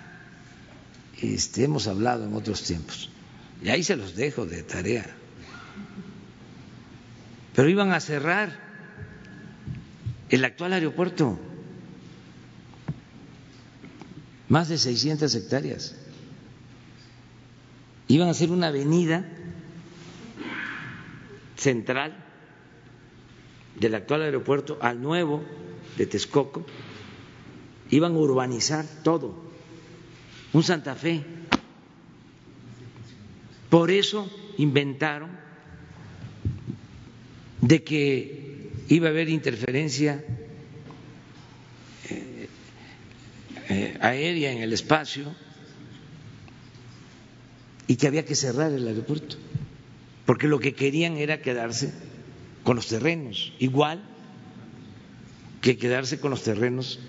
este, hemos hablado en otros tiempos, y ahí se los dejo de tarea pero iban a cerrar el actual aeropuerto, más de 600 hectáreas. Iban a hacer una avenida central del actual aeropuerto al nuevo de Texcoco, iban a urbanizar todo, un Santa Fe. Por eso inventaron de que iba a haber interferencia eh, eh, aérea en el espacio. Y que había que cerrar el aeropuerto, porque lo que querían era quedarse con los terrenos, igual que quedarse con los terrenos,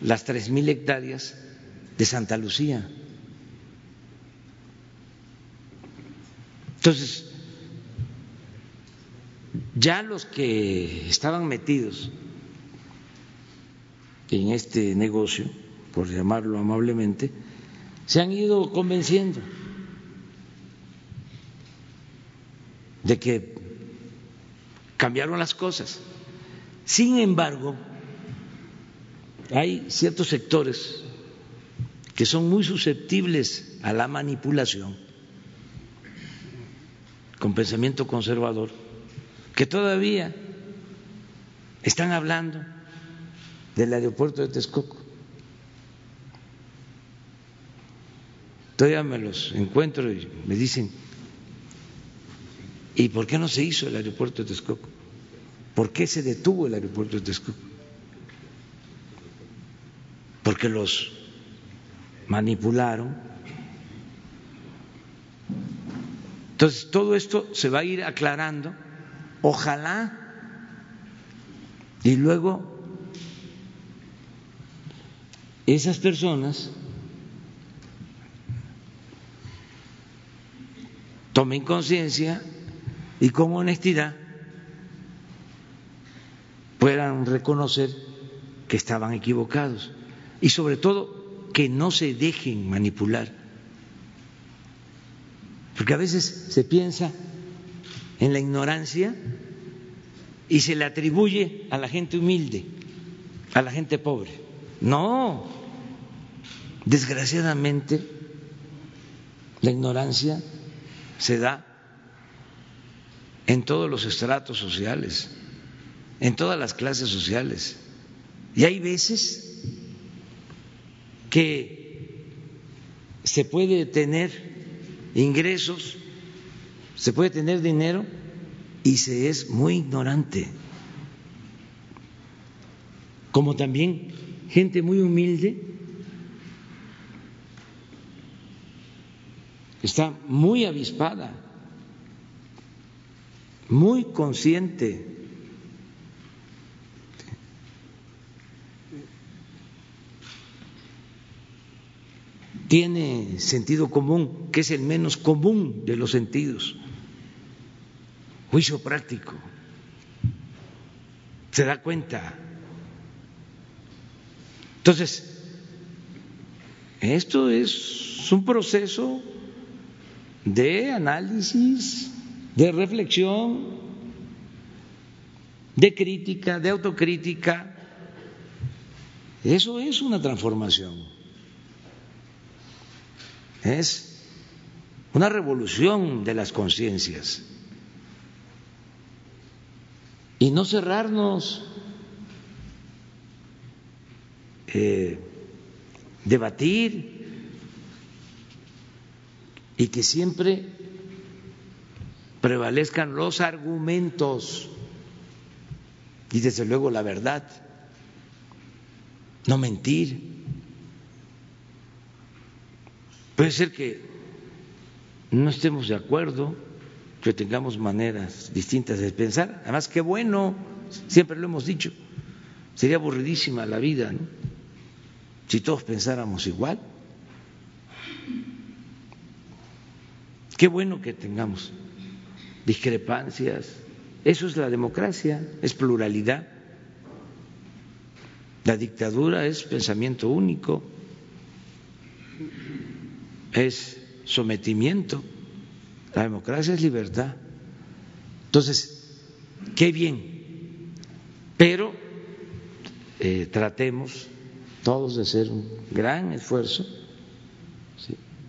las tres mil hectáreas de Santa Lucía. Entonces, ya los que estaban metidos en este negocio, por llamarlo amablemente, se han ido convenciendo de que cambiaron las cosas. Sin embargo, hay ciertos sectores que son muy susceptibles a la manipulación con pensamiento conservador, que todavía están hablando del aeropuerto de Texcoco. Todavía me los encuentro y me dicen, ¿y por qué no se hizo el aeropuerto de Texcoco? ¿Por qué se detuvo el aeropuerto de Texcoco? Porque los manipularon. Entonces, todo esto se va a ir aclarando. Ojalá. Y luego esas personas tomen conciencia y con honestidad puedan reconocer que estaban equivocados y sobre todo que no se dejen manipular. Porque a veces se piensa en la ignorancia y se le atribuye a la gente humilde, a la gente pobre. No, desgraciadamente la ignorancia se da en todos los estratos sociales, en todas las clases sociales. Y hay veces que se puede tener ingresos, se puede tener dinero y se es muy ignorante. Como también gente muy humilde está muy avispada muy consciente. Tiene sentido común, que es el menos común de los sentidos. Juicio práctico. Se da cuenta. Entonces, esto es un proceso de análisis de reflexión, de crítica, de autocrítica. Eso es una transformación. Es una revolución de las conciencias. Y no cerrarnos, eh, debatir y que siempre prevalezcan los argumentos y desde luego la verdad, no mentir. Puede ser que no estemos de acuerdo, que tengamos maneras distintas de pensar. Además, qué bueno, siempre lo hemos dicho, sería aburridísima la vida si todos pensáramos igual. Qué bueno que tengamos discrepancias. Eso es la democracia, es pluralidad. La dictadura es pensamiento único, es sometimiento. La democracia es libertad. Entonces, qué bien, pero eh, tratemos todos de hacer un gran esfuerzo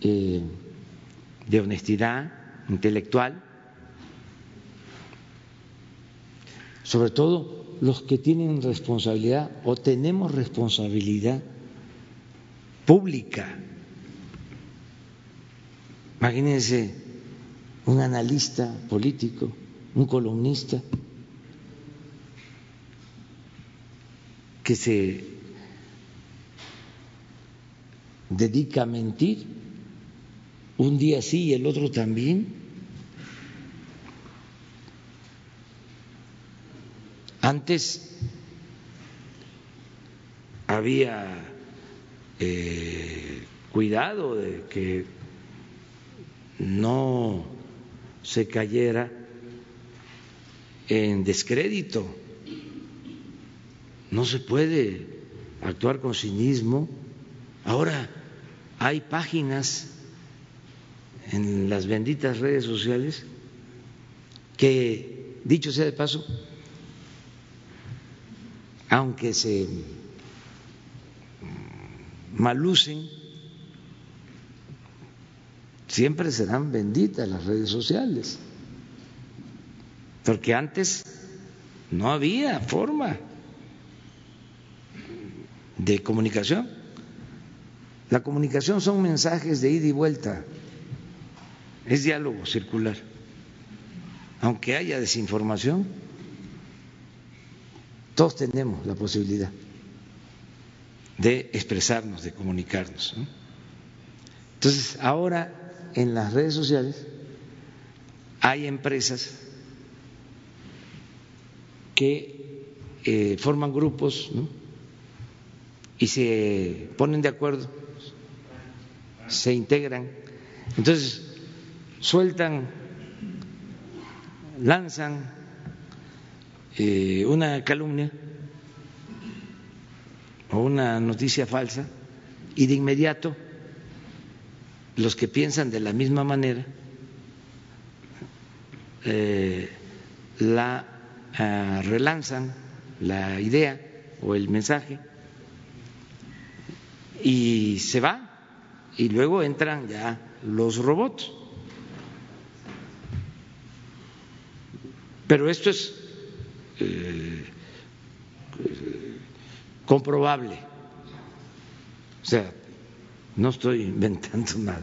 eh, de honestidad intelectual, sobre todo los que tienen responsabilidad o tenemos responsabilidad pública. Imagínense un analista político, un columnista, que se dedica a mentir, un día sí y el otro también. Antes había eh, cuidado de que no se cayera en descrédito. No se puede actuar con cinismo. Ahora hay páginas en las benditas redes sociales que, dicho sea de paso, aunque se malucen, siempre serán benditas las redes sociales, porque antes no había forma de comunicación. La comunicación son mensajes de ida y vuelta, es diálogo circular. Aunque haya desinformación, todos tenemos la posibilidad de expresarnos, de comunicarnos. Entonces, ahora en las redes sociales hay empresas que eh, forman grupos y se ponen de acuerdo, se integran, entonces sueltan, lanzan eh, una calumnia o una noticia falsa y de inmediato los que piensan de la misma manera eh, la ah, relanzan la idea o el mensaje y se va y luego entran ya los robots. Pero esto es eh, comprobable. O sea, no estoy inventando nada.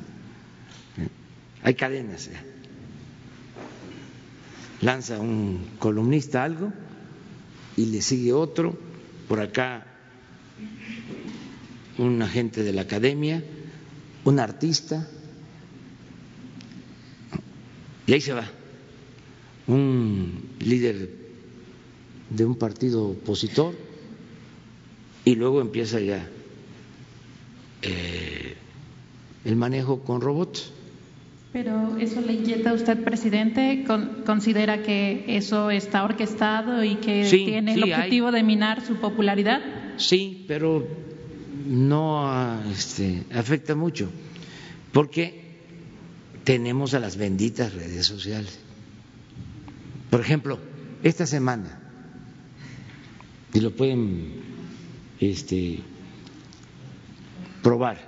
Hay cadenas. Lanza un columnista algo y le sigue otro. Por acá un agente de la academia, un artista. Y ahí se va. Un líder de un partido opositor y luego empieza ya eh, el manejo con robots. Pero eso le inquieta a usted, presidente. ¿Considera que eso está orquestado y que tiene el objetivo de minar su popularidad? Sí, pero no este, afecta mucho, porque tenemos a las benditas redes sociales. Por ejemplo, esta semana, y lo pueden este, probar,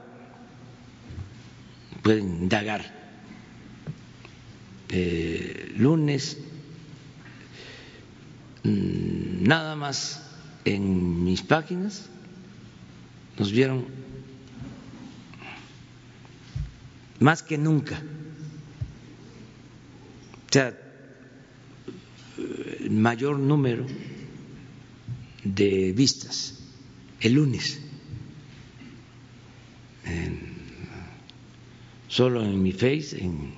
pueden indagar. Eh, lunes, mm, nada más en mis páginas nos vieron más que nunca. O sea, mayor número de vistas el lunes. solo en mi Face, en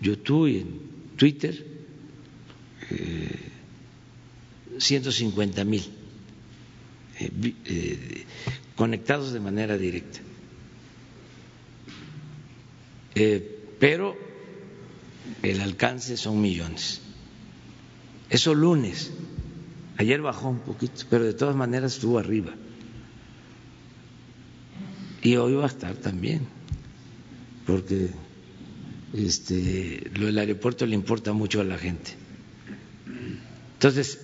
YouTube y en Twitter, eh, 150 mil eh, eh, conectados de manera directa. Eh, pero el alcance son millones. Eso lunes. Ayer bajó un poquito, pero de todas maneras estuvo arriba. Y hoy va a estar también, porque este, lo del aeropuerto le importa mucho a la gente. Entonces,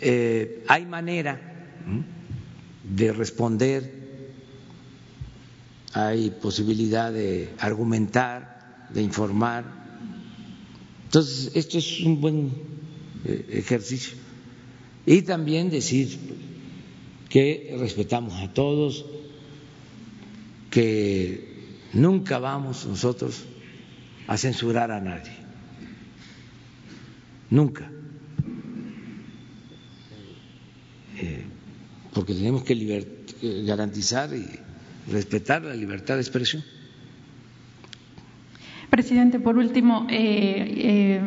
eh, hay manera de responder, hay posibilidad de argumentar, de informar. Entonces, esto es un buen ejercicio. Y también decir que respetamos a todos, que nunca vamos nosotros a censurar a nadie. Nunca. Eh, porque tenemos que garantizar y respetar la libertad de expresión. Presidente, por último, eh, eh,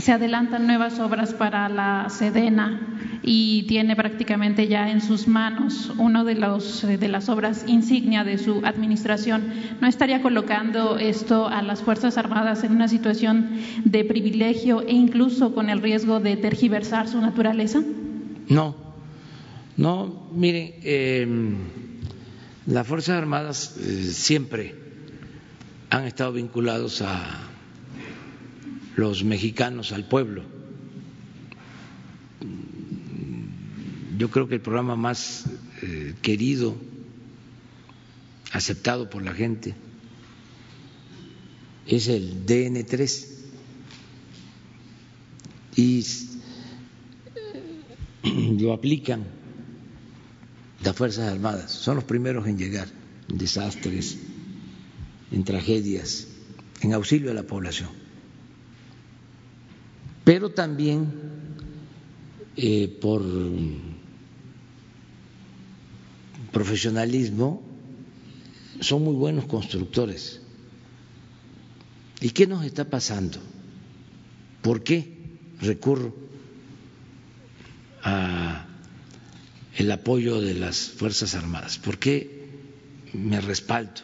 se adelantan nuevas obras para la Sedena y tiene prácticamente ya en sus manos una de, los, de las obras insignia de su administración. ¿No estaría colocando esto a las Fuerzas Armadas en una situación de privilegio e incluso con el riesgo de tergiversar su naturaleza? No, no, miren, em, las Fuerzas Armadas eh, siempre han estado vinculados a los mexicanos, al pueblo. Yo creo que el programa más eh, querido, aceptado por la gente, es el DN3. Y lo aplican las Fuerzas Armadas, son los primeros en llegar en desastres, en tragedias, en auxilio a la población. Pero también eh, por profesionalismo son muy buenos constructores. ¿Y qué nos está pasando? ¿Por qué recurro a el apoyo de las Fuerzas Armadas? ¿Por qué me respaldo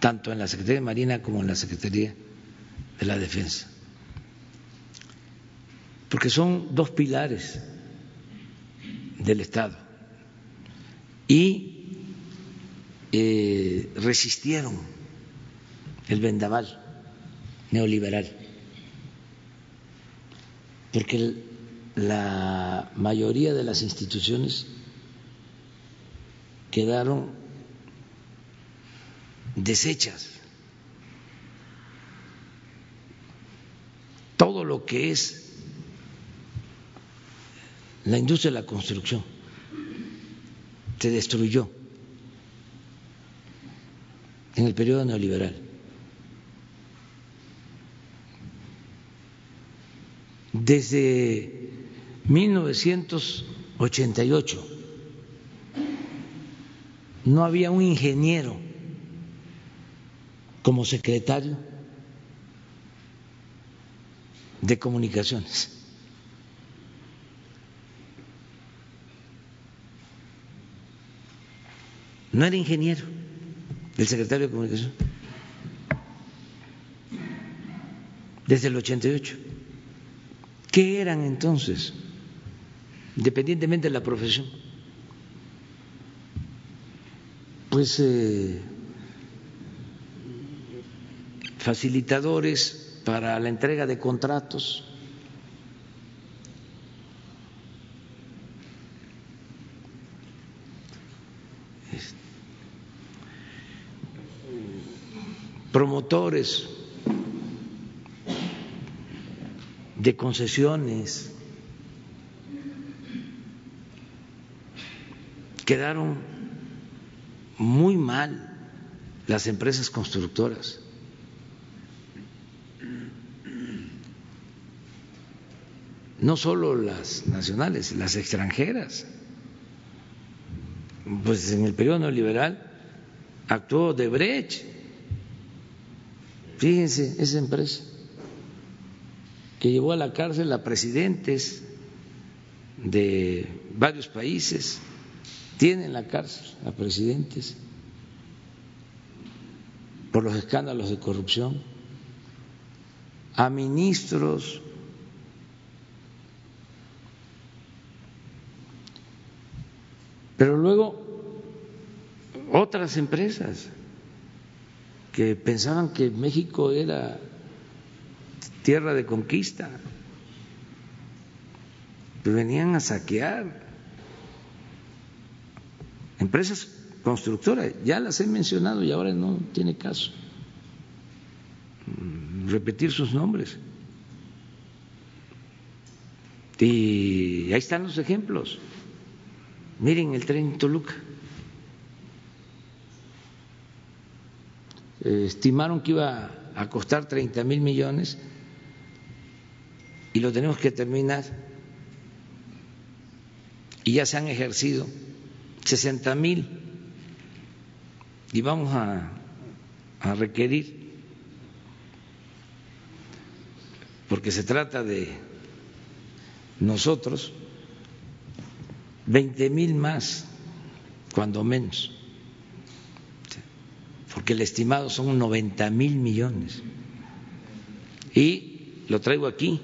tanto en la Secretaría de Marina como en la Secretaría de la Defensa? Porque son dos pilares del Estado y eh, resistieron el vendaval neoliberal, porque la mayoría de las instituciones quedaron deshechas. Todo lo que es la industria de la construcción se destruyó en el periodo neoliberal. Desde 1988 no había un ingeniero como secretario de comunicaciones. No era ingeniero el secretario de Comunicación. Desde el 88. ¿Qué eran entonces? Independientemente de la profesión. Pues eh, facilitadores para la entrega de contratos promotores de concesiones quedaron muy mal las empresas constructoras. No solo las nacionales, las extranjeras. Pues en el periodo neoliberal actuó de Brecht Fíjense, esa empresa que llevó a la cárcel a presidentes de varios países, tiene en la cárcel a presidentes por los escándalos de corrupción, a ministros, pero luego otras empresas que pensaban que México era tierra de conquista. Venían a saquear empresas constructoras, ya las he mencionado y ahora no tiene caso repetir sus nombres. Y ahí están los ejemplos. Miren el tren Toluca. Estimaron que iba a costar 30 mil millones y lo tenemos que terminar. Y ya se han ejercido 60 mil y vamos a, a requerir, porque se trata de nosotros, 20 mil más, cuando menos, porque el estimado son 90 mil millones. Y lo traigo aquí,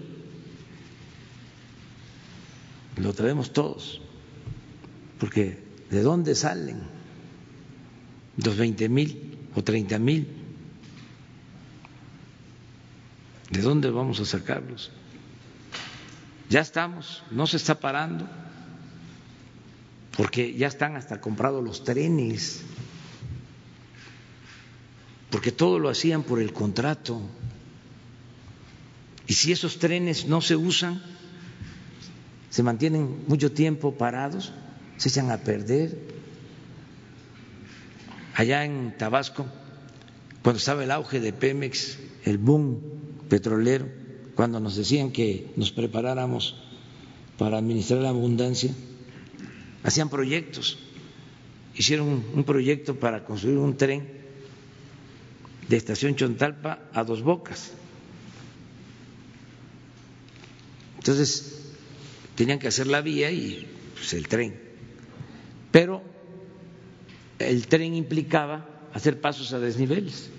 lo traemos todos, porque ¿de dónde salen los 20 mil o 30 mil? ¿De dónde vamos a sacarlos? Ya estamos, no se está parando, porque ya están hasta comprados los trenes, porque todo lo hacían por el contrato. Y si esos trenes no se usan, se mantienen mucho tiempo parados, se echan a perder. Allá en Tabasco, cuando estaba el auge de Pemex, el boom petrolero, cuando nos decían que nos preparáramos para administrar la abundancia, hacían proyectos. Hicieron un proyecto para construir un tren de estación Chontalpa a dos bocas. Entonces, tenían que hacer la vía y pues, el tren. Pero el tren implicaba hacer pasos a desniveles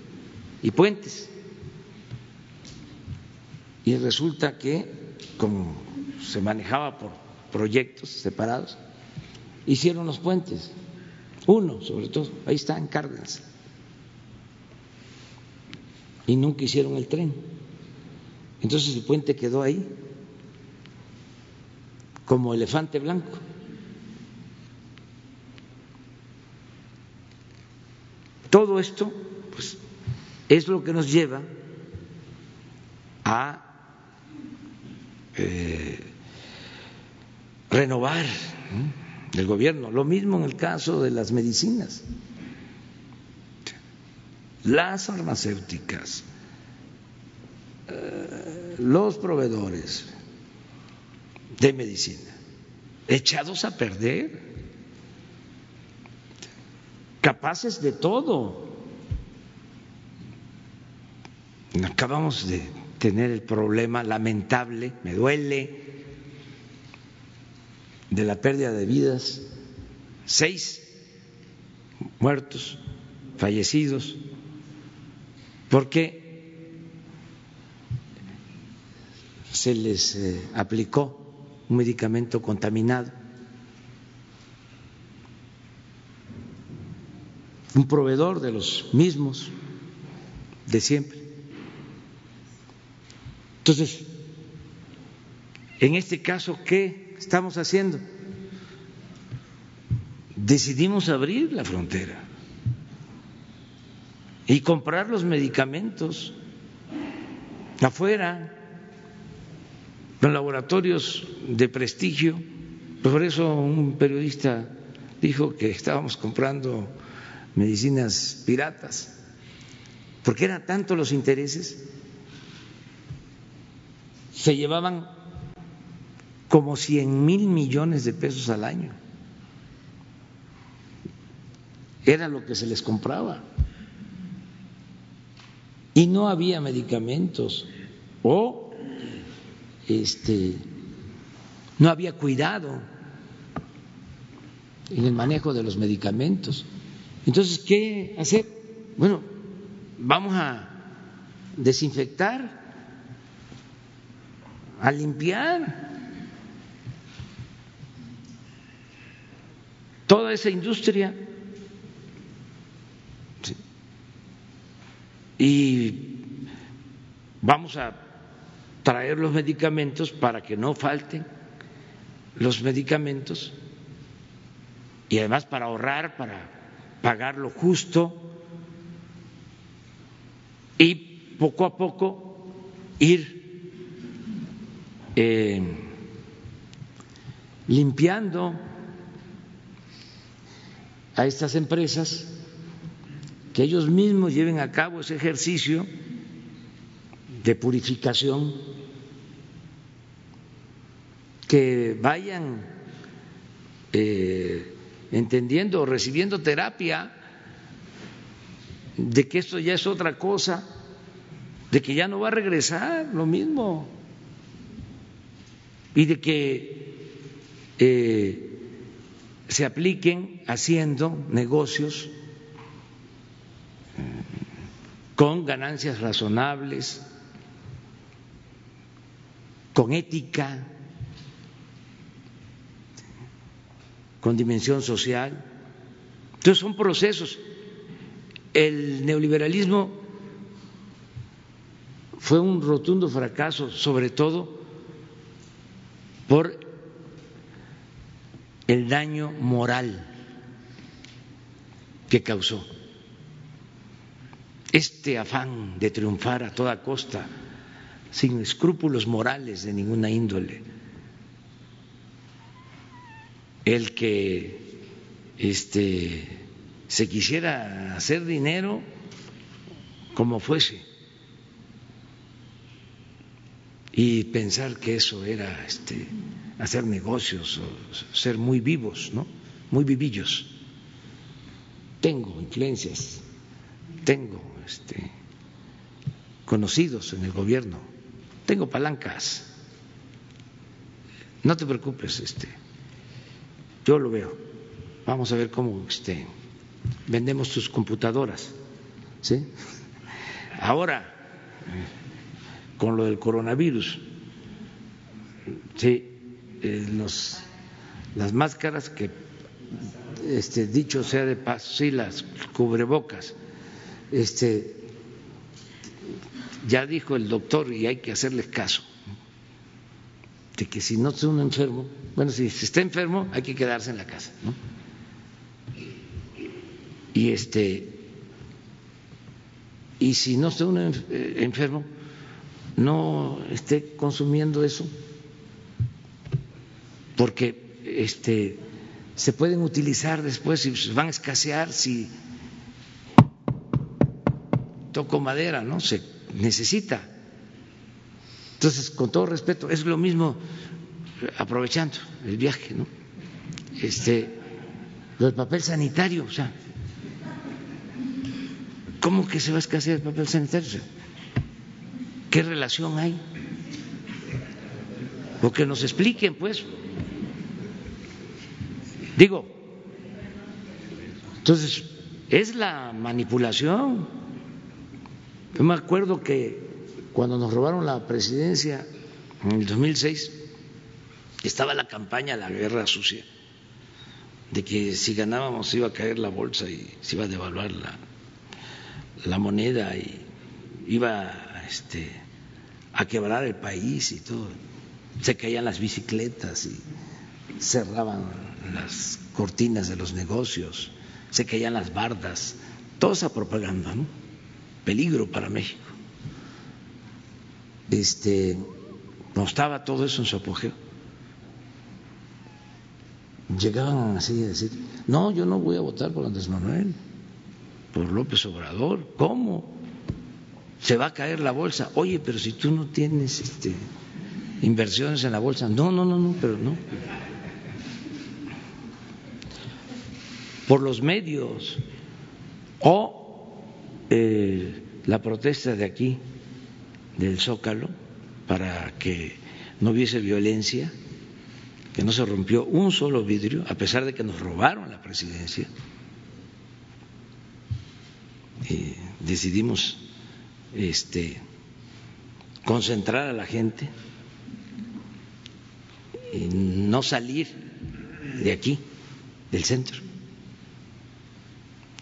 y puentes. Y resulta que, como se manejaba por proyectos separados, hicieron los puentes. Uno, sobre todo, ahí está en Cárdenas. Y nunca hicieron el tren. Entonces el puente quedó ahí, como elefante blanco. Todo esto pues, es lo que nos lleva a eh, renovar el gobierno. Lo mismo en el caso de las medicinas. Las farmacéuticas, eh, los proveedores de medicina, echados a perder, capaces de todo. Acabamos de tener el problema lamentable, me duele, de la pérdida de vidas, seis muertos, fallecidos, porque se les eh, aplicó un medicamento contaminado. Un proveedor de los mismos de siempre. Entonces, en este caso, ¿qué estamos haciendo? Decidimos abrir la frontera y comprar los medicamentos afuera, los laboratorios de prestigio. Por eso un periodista dijo que estábamos comprando medicinas piratas, porque eran tantos los intereses se llevaban como cien mil millones de pesos al año. Era lo que se les compraba. Y no había medicamentos o este no había cuidado en el manejo de los medicamentos. Entonces, ¿qué hacer? Bueno, vamos a desinfectar a limpiar toda esa industria. Y vamos a traer los medicamentos para que no falten los medicamentos y además para ahorrar, para pagar lo justo. Y poco a poco ir eh, limpiando a estas empresas que ellos mismos lleven a cabo ese ejercicio de purificación, que vayan eh, entendiendo recibiendo terapia de que esto ya es otra cosa, de que ya no va a regresar lo mismo y de que eh, se apliquen haciendo negocios con ganancias razonables, con ética, con dimensión social. Entonces son procesos. El neoliberalismo fue un rotundo fracaso, sobre todo por el daño moral que causó. Este afán de triunfar a toda costa sin escrúpulos morales de ninguna índole. El que este, se quisiera hacer dinero como fuese y pensar que eso era este, hacer negocios o ser muy vivos, ¿no? muy vivillos. Tengo influencias, tengo este, conocidos en el gobierno. Tengo palancas. No te preocupes, este, yo lo veo. Vamos a ver cómo este, vendemos tus computadoras. ¿sí? Ahora, con lo del coronavirus, sí, eh, los, las máscaras que, este, dicho sea de paso, sí, las cubrebocas, este, ya dijo el doctor y hay que hacerles caso, de que si no está uno enfermo, bueno, si está enfermo hay que quedarse en la casa, ¿no? Y este y si no está uno eh, enfermo, no esté consumiendo eso, porque este se pueden utilizar después y van a escasear si toco madera, ¿no? Se necesita. Entonces, con todo respeto, es lo mismo aprovechando el viaje, ¿no? Este, lo del papel sanitario, o sea, ¿cómo que se va a escasear el papel sanitario? ¿Qué relación hay? O que nos expliquen, pues. Digo, entonces, es la manipulación yo me acuerdo que cuando nos robaron la presidencia en el 2006, estaba la campaña La Guerra Sucia, de que si ganábamos iba a caer la bolsa y se iba a devaluar la, la moneda y iba este, a quebrar el país y todo. Se caían las bicicletas y cerraban las cortinas de los negocios, se caían las bardas, toda esa propaganda, ¿no? Peligro para México. Este, no estaba todo eso en su apogeo. Llegaban así a decir, no, yo no voy a votar por Andrés Manuel, por López Obrador, ¿cómo? Se va a caer la bolsa. Oye, pero si tú no tienes este, inversiones en la bolsa, no, no, no, no, pero no. Por los medios o eh, la protesta de aquí, del Zócalo, para que no hubiese violencia, que no se rompió un solo vidrio, a pesar de que nos robaron la presidencia. Decidimos este, concentrar a la gente y no salir de aquí, del centro,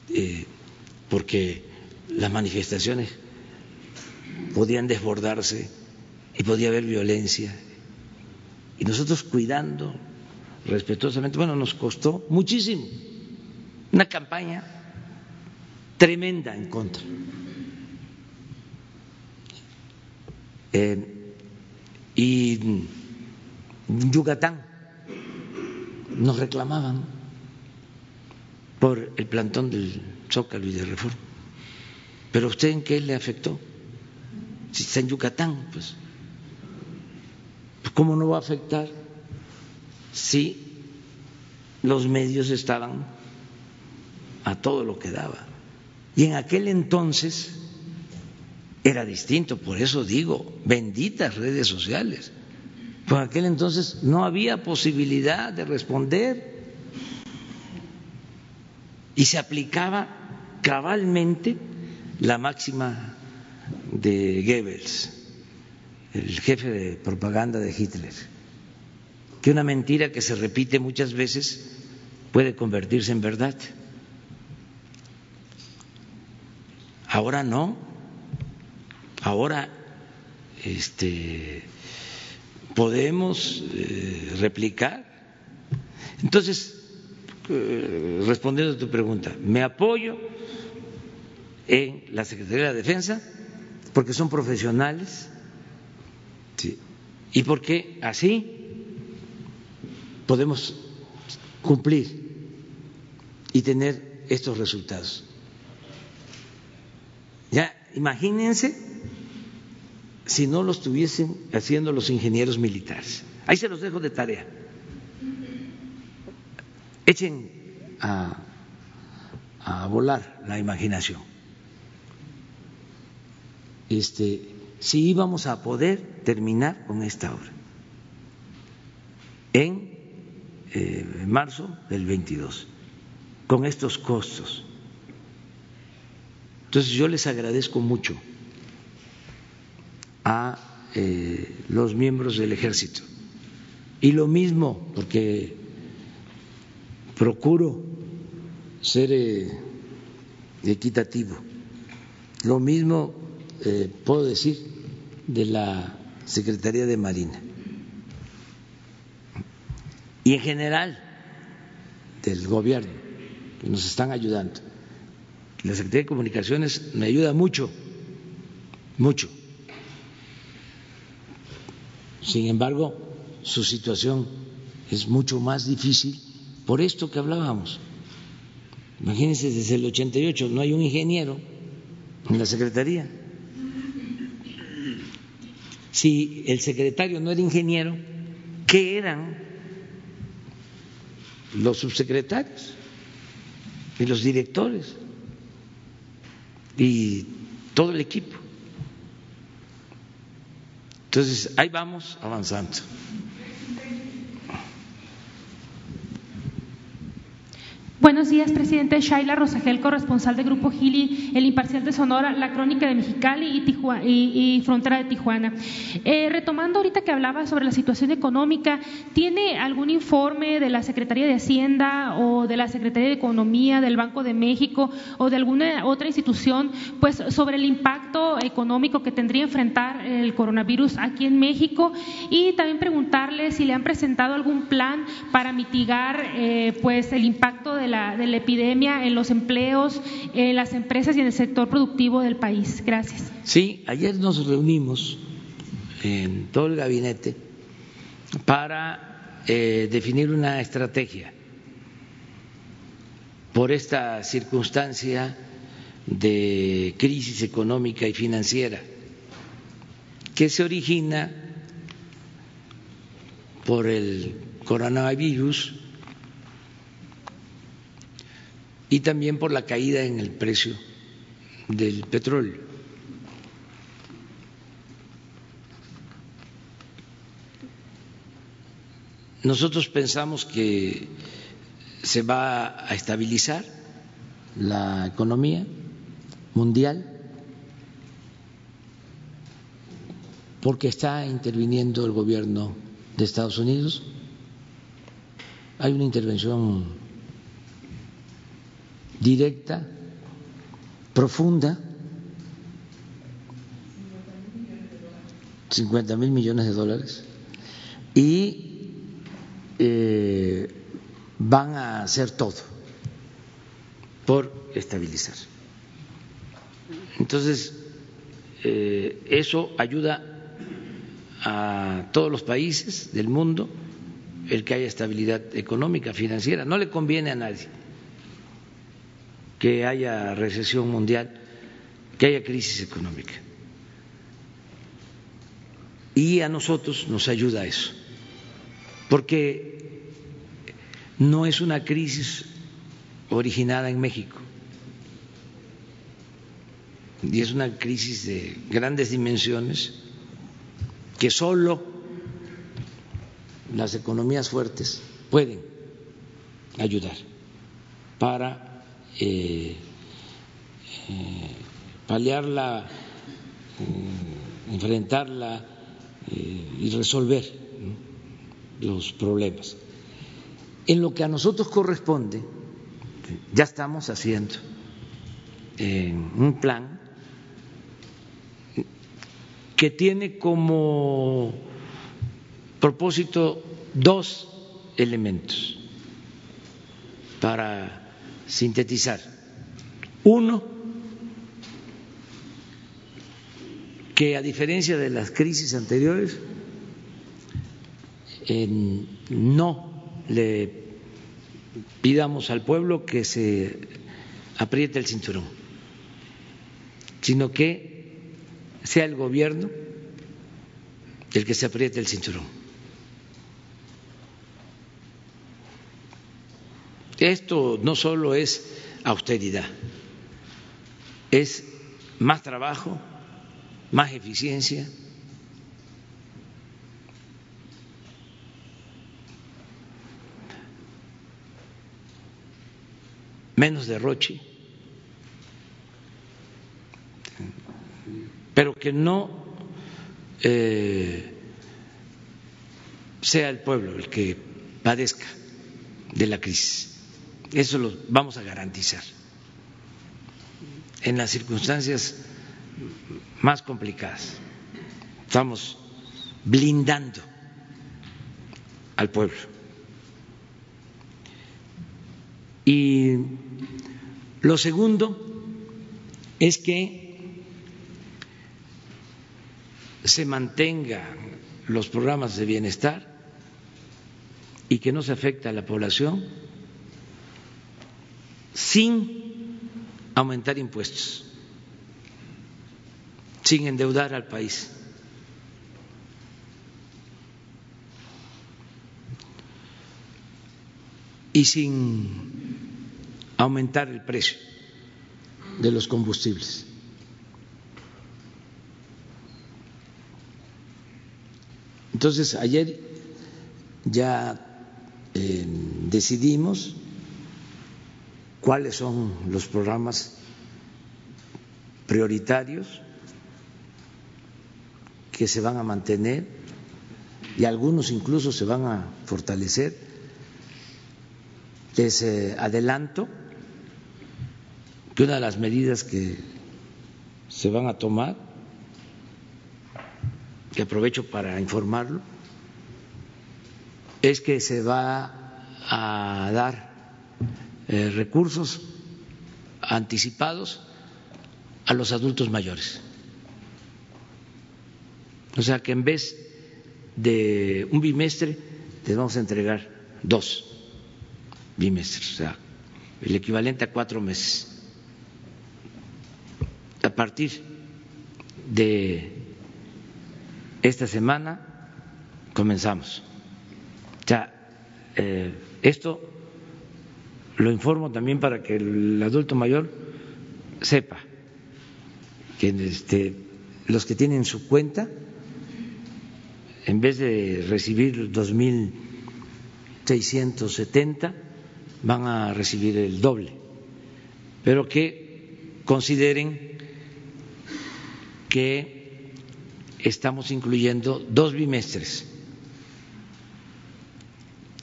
eh, porque las manifestaciones podían desbordarse y podía haber violencia. Y nosotros cuidando respetuosamente, bueno, nos costó muchísimo, una campaña tremenda en contra. Eh, y en Yucatán nos reclamaban por el plantón del Zócalo y de Reforma. Pero usted en qué le afectó? Si está en Yucatán, pues, ¿cómo no va a afectar si los medios estaban a todo lo que daba? Y en aquel entonces era distinto, por eso digo, benditas redes sociales. Por aquel entonces no había posibilidad de responder y se aplicaba cabalmente la máxima de Goebbels, el jefe de propaganda de Hitler, que una mentira que se repite muchas veces puede convertirse en verdad. Ahora no, ahora este, podemos eh, replicar. Entonces, eh, respondiendo a tu pregunta, me apoyo en la Secretaría de Defensa porque son profesionales y porque así podemos cumplir y tener estos resultados. Ya, imagínense si no lo estuviesen haciendo los ingenieros militares. Ahí se los dejo de tarea. Echen a, a volar la imaginación este, si íbamos a poder terminar con esta obra en eh, marzo del 22, con estos costos. Entonces yo les agradezco mucho a eh, los miembros del ejército. Y lo mismo, porque procuro ser eh, equitativo, lo mismo eh, puedo decir, de la Secretaría de Marina y en general del gobierno que nos están ayudando. La Secretaría de Comunicaciones me ayuda mucho, mucho. Sin embargo, su situación es mucho más difícil por esto que hablábamos. Imagínense, desde el 88 no hay un ingeniero en la Secretaría si el secretario no era ingeniero, ¿qué eran los subsecretarios y los directores y todo el equipo? Entonces, ahí vamos avanzando. Buenos días, presidente. Shaila Rosagel, corresponsal de Grupo Gili, El Imparcial de Sonora, La Crónica de Mexicali y, Frontera de Tijuana. Eh, retomando ahorita que hablaba sobre la situación económica, ¿tiene algún informe de la Secretaría de Hacienda o de la Secretaría de Economía, del Banco de México o de alguna otra institución, pues sobre el impacto económico que tendría enfrentar el coronavirus aquí en México? Y también preguntarle si le han presentado algún plan para mitigar, eh, pues, el impacto de la de la epidemia en los empleos, en las empresas y en el sector productivo del país. Gracias. Sí, ayer nos reunimos en todo el gabinete para eh, definir una estrategia por esta circunstancia de crisis económica y financiera que se origina por el coronavirus y también por la caída en el precio del petróleo. Nosotros pensamos que se va a estabilizar la economía mundial porque está interviniendo el gobierno de Estados Unidos. Hay una intervención directa, profunda. 50 mil millones de dólares y eh, van a hacer todo por estabilizar. Entonces, eh, eso ayuda a todos los países del mundo el que haya estabilidad económica, financiera. No le conviene a nadie que haya recesión mundial, que haya crisis económica. Y a nosotros nos ayuda eso, porque no es una crisis originada en México, y es una crisis de grandes dimensiones que solo las economías fuertes pueden ayudar para eh, eh, paliarla, eh, enfrentarla y resolver los problemas. En lo que a nosotros corresponde, ya estamos haciendo un plan que tiene como propósito dos elementos para sintetizar. Uno, que a diferencia de las crisis anteriores, no le pidamos al pueblo que se apriete el cinturón, sino que sea el gobierno el que se apriete el cinturón. Esto no solo es austeridad, es más trabajo, más eficiencia. menos derroche. pero que no eh, sea el pueblo el que padezca de la crisis. Eso lo vamos a garantizar. En las circunstancias más complicadas, estamos blindando al pueblo. Y lo segundo es que se mantengan los programas de bienestar y que no se afecte a la población sin aumentar impuestos, sin endeudar al país. y sin aumentar el precio de los combustibles. Entonces, ayer ya eh, decidimos cuáles son los programas prioritarios que se van a mantener y algunos incluso se van a fortalecer. Les eh, adelanto que una de las medidas que se van a tomar que aprovecho para informarlo, es que se va a dar eh, recursos anticipados a los adultos mayores. O sea que en vez de un bimestre, les vamos a entregar dos bimestres, o sea, el equivalente a cuatro meses. A partir de esta semana comenzamos. Ya, eh, esto lo informo también para que el adulto mayor sepa que este, los que tienen su cuenta, en vez de recibir 2.670, van a recibir el doble, pero que consideren que estamos incluyendo dos bimestres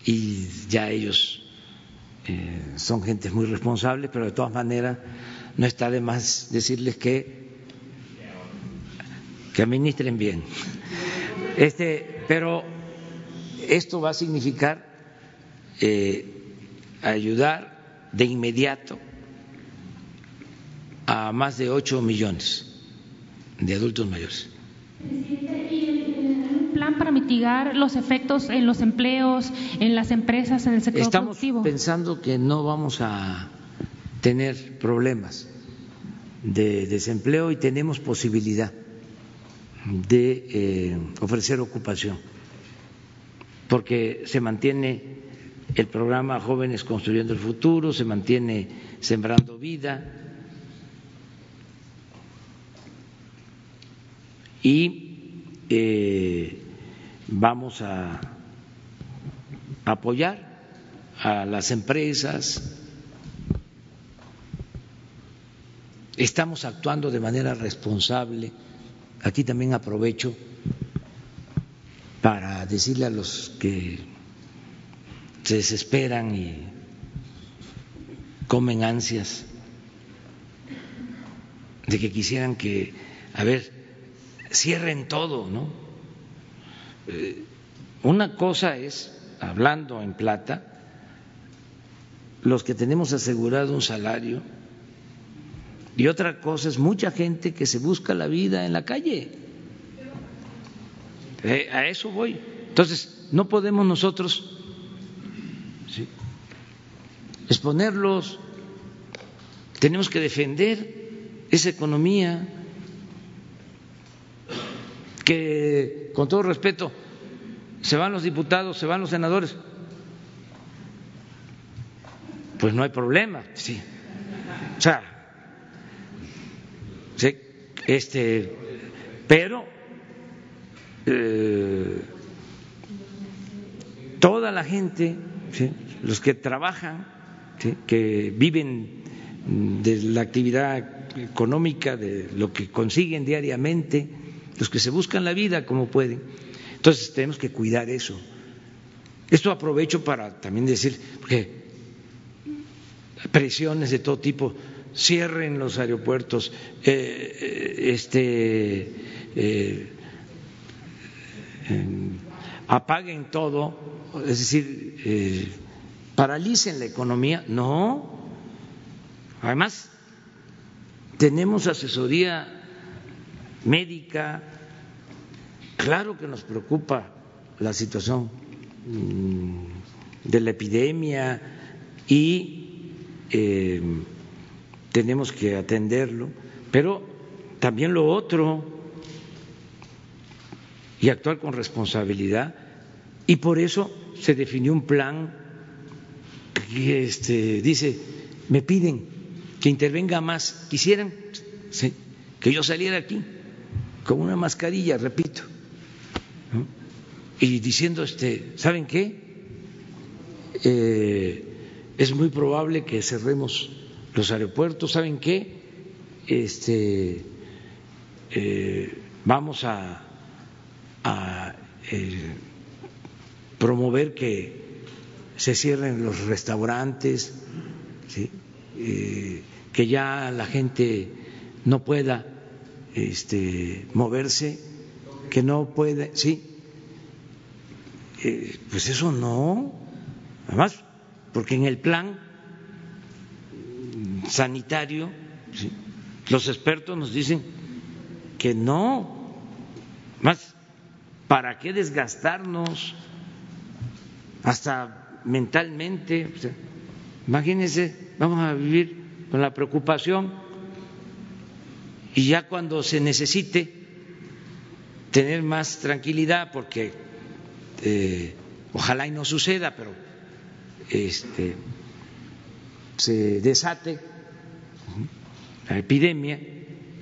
y ya ellos eh, son gentes muy responsables, pero de todas maneras no está de más decirles que que administren bien. Este, pero esto va a significar eh, ayudar de inmediato a más de 8 millones de adultos mayores. ¿Un plan para mitigar los efectos en los empleos, en las empresas, en el sector Estamos productivo? pensando que no vamos a tener problemas de desempleo y tenemos posibilidad de eh, ofrecer ocupación, porque se mantiene el programa Jóvenes Construyendo el Futuro, se mantiene Sembrando Vida y eh, vamos a apoyar a las empresas. Estamos actuando de manera responsable. Aquí también aprovecho para decirle a los que se desesperan y comen ansias de que quisieran que, a ver, cierren todo, ¿no? Eh, una cosa es, hablando en plata, los que tenemos asegurado un salario, y otra cosa es mucha gente que se busca la vida en la calle. Eh, a eso voy. Entonces, no podemos nosotros exponerlos, tenemos que defender esa economía que, con todo respeto, se van los diputados, se van los senadores, pues no hay problema, sí. O sea, sí, este, pero eh, toda la gente, los que trabajan, ¿sí? que viven de la actividad económica, de lo que consiguen diariamente, los que se buscan la vida como pueden. Entonces tenemos que cuidar eso. Esto aprovecho para también decir, porque presiones de todo tipo, cierren los aeropuertos, eh, este, eh, apaguen todo, es decir, eh, paralicen la economía. No, además tenemos asesoría médica, claro que nos preocupa la situación de la epidemia y eh, tenemos que atenderlo, pero también lo otro y actuar con responsabilidad. Y por eso se definió un plan que este, dice me piden que intervenga más quisieran que yo saliera aquí con una mascarilla repito y diciendo este saben qué eh, es muy probable que cerremos los aeropuertos saben qué este eh, vamos a a eh, promover que se cierren los restaurantes, que ya la gente no pueda este, moverse, que no puede, sí, eh, pues eso no, además, porque en el plan sanitario, los expertos nos dicen que no, más ¿Para qué desgastarnos hasta mentalmente? O imagínense, vamos a vivir con la preocupación y ya cuando se necesite tener más tranquilidad, porque eh, ojalá y no suceda, pero este, se desate la epidemia,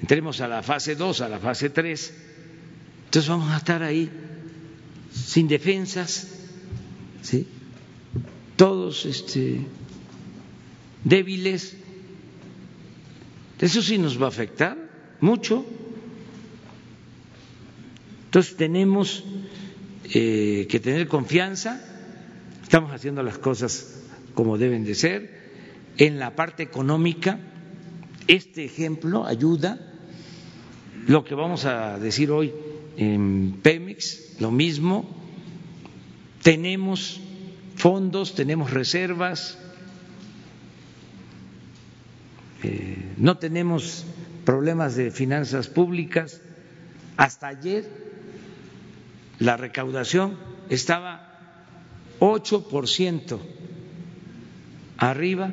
entremos a la fase 2, a la fase 3, entonces vamos a estar ahí sin defensas, ¿sí? todos este, débiles. Eso sí nos va a afectar mucho. Entonces tenemos eh, que tener confianza, estamos haciendo las cosas como deben de ser. En la parte económica, este ejemplo ayuda lo que vamos a decir hoy en Pemex, lo mismo. Tenemos fondos, tenemos reservas, eh, no tenemos problemas de finanzas públicas. Hasta ayer la recaudación estaba 8% arriba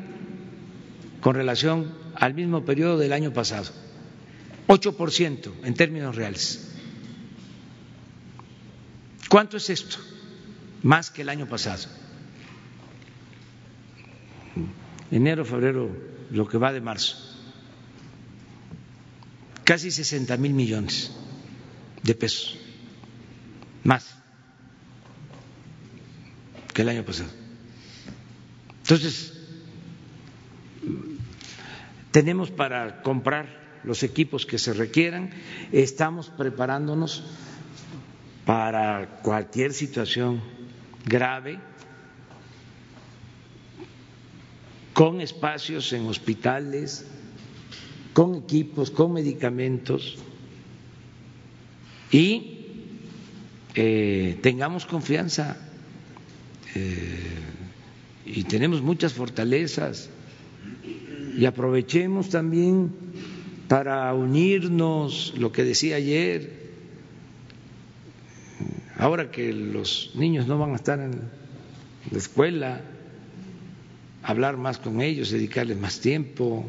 con relación al mismo periodo del año pasado. 8% en términos reales. ¿Cuánto es esto? Más que el año pasado. Enero, febrero, lo que va de marzo. Casi 60 mil millones de pesos. Más que el año pasado. Entonces, tenemos para comprar los equipos que se requieran, estamos preparándonos para cualquier situación grave, con espacios en hospitales, con equipos, con medicamentos y eh, tengamos confianza eh, y tenemos muchas fortalezas. Y aprovechemos también para unirnos, lo que decía ayer, ahora que los niños no van a estar en la escuela, hablar más con ellos, dedicarles más tiempo,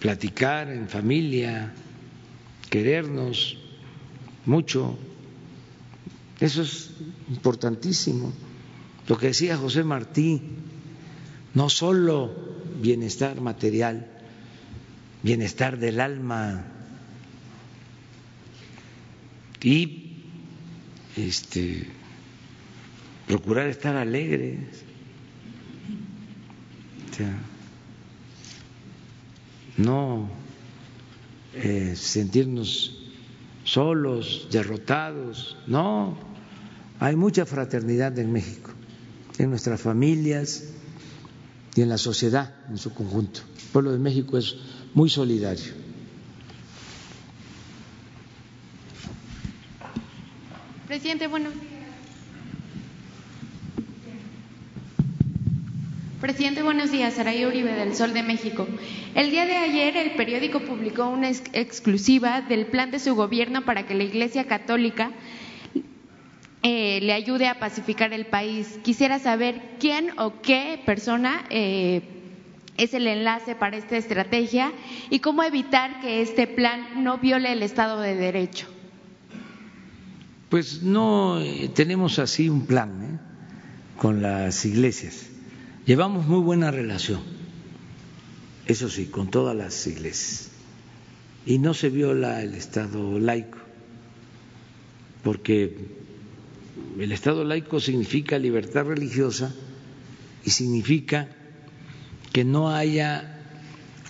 platicar en familia, querernos mucho. Eso es importantísimo. Lo que decía José Martí, no solo bienestar material, bienestar del alma y este procurar estar alegres. No eh, sentirnos solos, derrotados, no, hay mucha fraternidad en México, en nuestras familias y en la sociedad en su conjunto. El pueblo de México es muy solidario. Presidente, buenos Presidente, buenos días. Saray Uribe del Sol de México. El día de ayer el periódico publicó una exclusiva del plan de su gobierno para que la Iglesia Católica eh, le ayude a pacificar el país. Quisiera saber quién o qué persona eh, es el enlace para esta estrategia y cómo evitar que este plan no viole el Estado de Derecho. Pues no eh, tenemos así un plan con las iglesias. Llevamos muy buena relación, eso sí, con todas las iglesias. Y no se viola el Estado laico, porque el Estado laico significa libertad religiosa y significa que no haya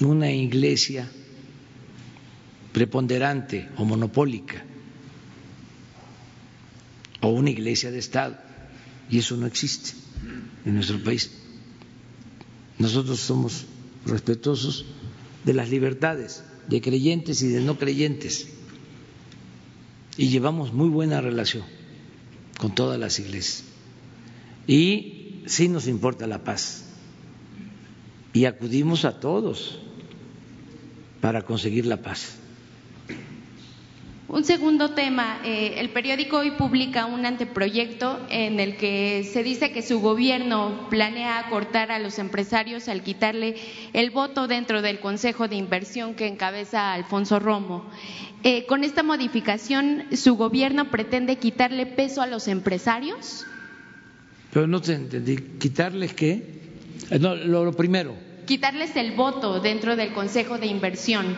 una iglesia preponderante o monopólica o una iglesia de Estado. Y eso no existe en nuestro país. Nosotros somos respetuosos de las libertades de creyentes y de no creyentes y llevamos muy buena relación con todas las iglesias. Y sí nos importa la paz y acudimos a todos para conseguir la paz. Un segundo tema, eh, el periódico hoy publica un anteproyecto en el que se dice que su gobierno planea acortar a los empresarios al quitarle el voto dentro del Consejo de Inversión que encabeza Alfonso Romo. Eh, con esta modificación, ¿su gobierno pretende quitarle peso a los empresarios? Pero no te entendí, ¿quitarles qué? Eh, no, lo primero. Quitarles el voto dentro del Consejo de Inversión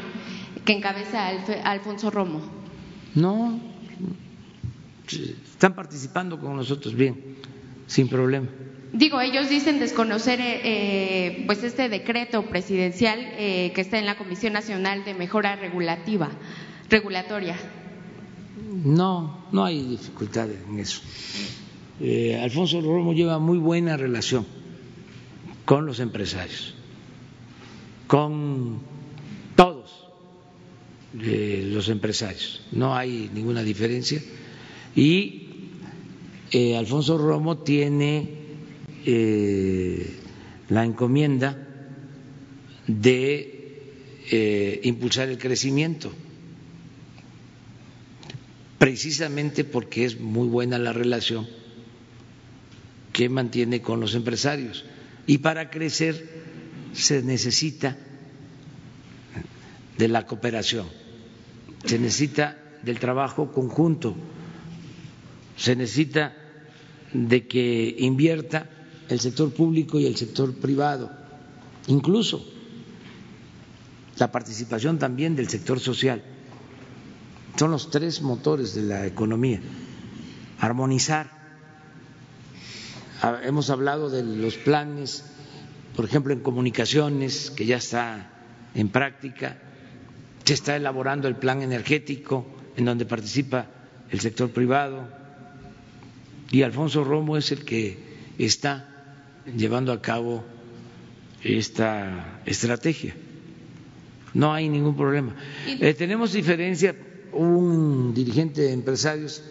que encabeza Alfonso Romo. No, están participando con nosotros bien, sin problema. Digo, ellos dicen desconocer eh, eh, pues este decreto presidencial eh, que está en la Comisión Nacional de Mejora Regulativa, Regulatoria. No, no hay dificultades en eso. Alfonso Romo lleva muy buena relación con los empresarios, con de los empresarios. No hay ninguna diferencia. Y eh, Alfonso Romo tiene eh, la encomienda de eh, impulsar el crecimiento, precisamente porque es muy buena la relación que mantiene con los empresarios. Y para crecer se necesita de la cooperación, se necesita del trabajo conjunto, se necesita de que invierta el sector público y el sector privado, incluso la participación también del sector social. Son los tres motores de la economía. Armonizar. Ah, hemos hablado de los planes, por ejemplo, en comunicaciones, que ya está en práctica. Se está elaborando el plan energético, en donde participa el sector privado. Y Alfonso Romo es el que está llevando a cabo esta estrategia. No hay ningún problema. Eh, tenemos diferencia, un dirigente de empresarios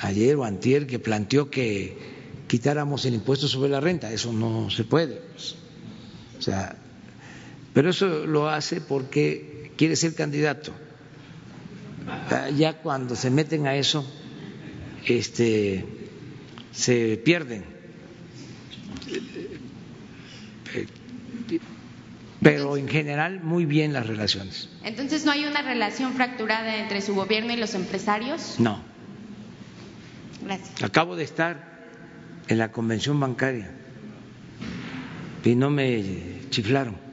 ayer o antier que planteó que quitáramos el impuesto sobre la renta, eso no se puede. Pues. O sea, pero eso lo hace porque quiere ser candidato. Ya cuando se meten a eso, este, se pierden pero en general muy bien las relaciones. Entonces, ¿no hay una relación fracturada entre su gobierno y los empresarios? No. Gracias. Acabo de estar en la convención bancaria y no me chiflaron.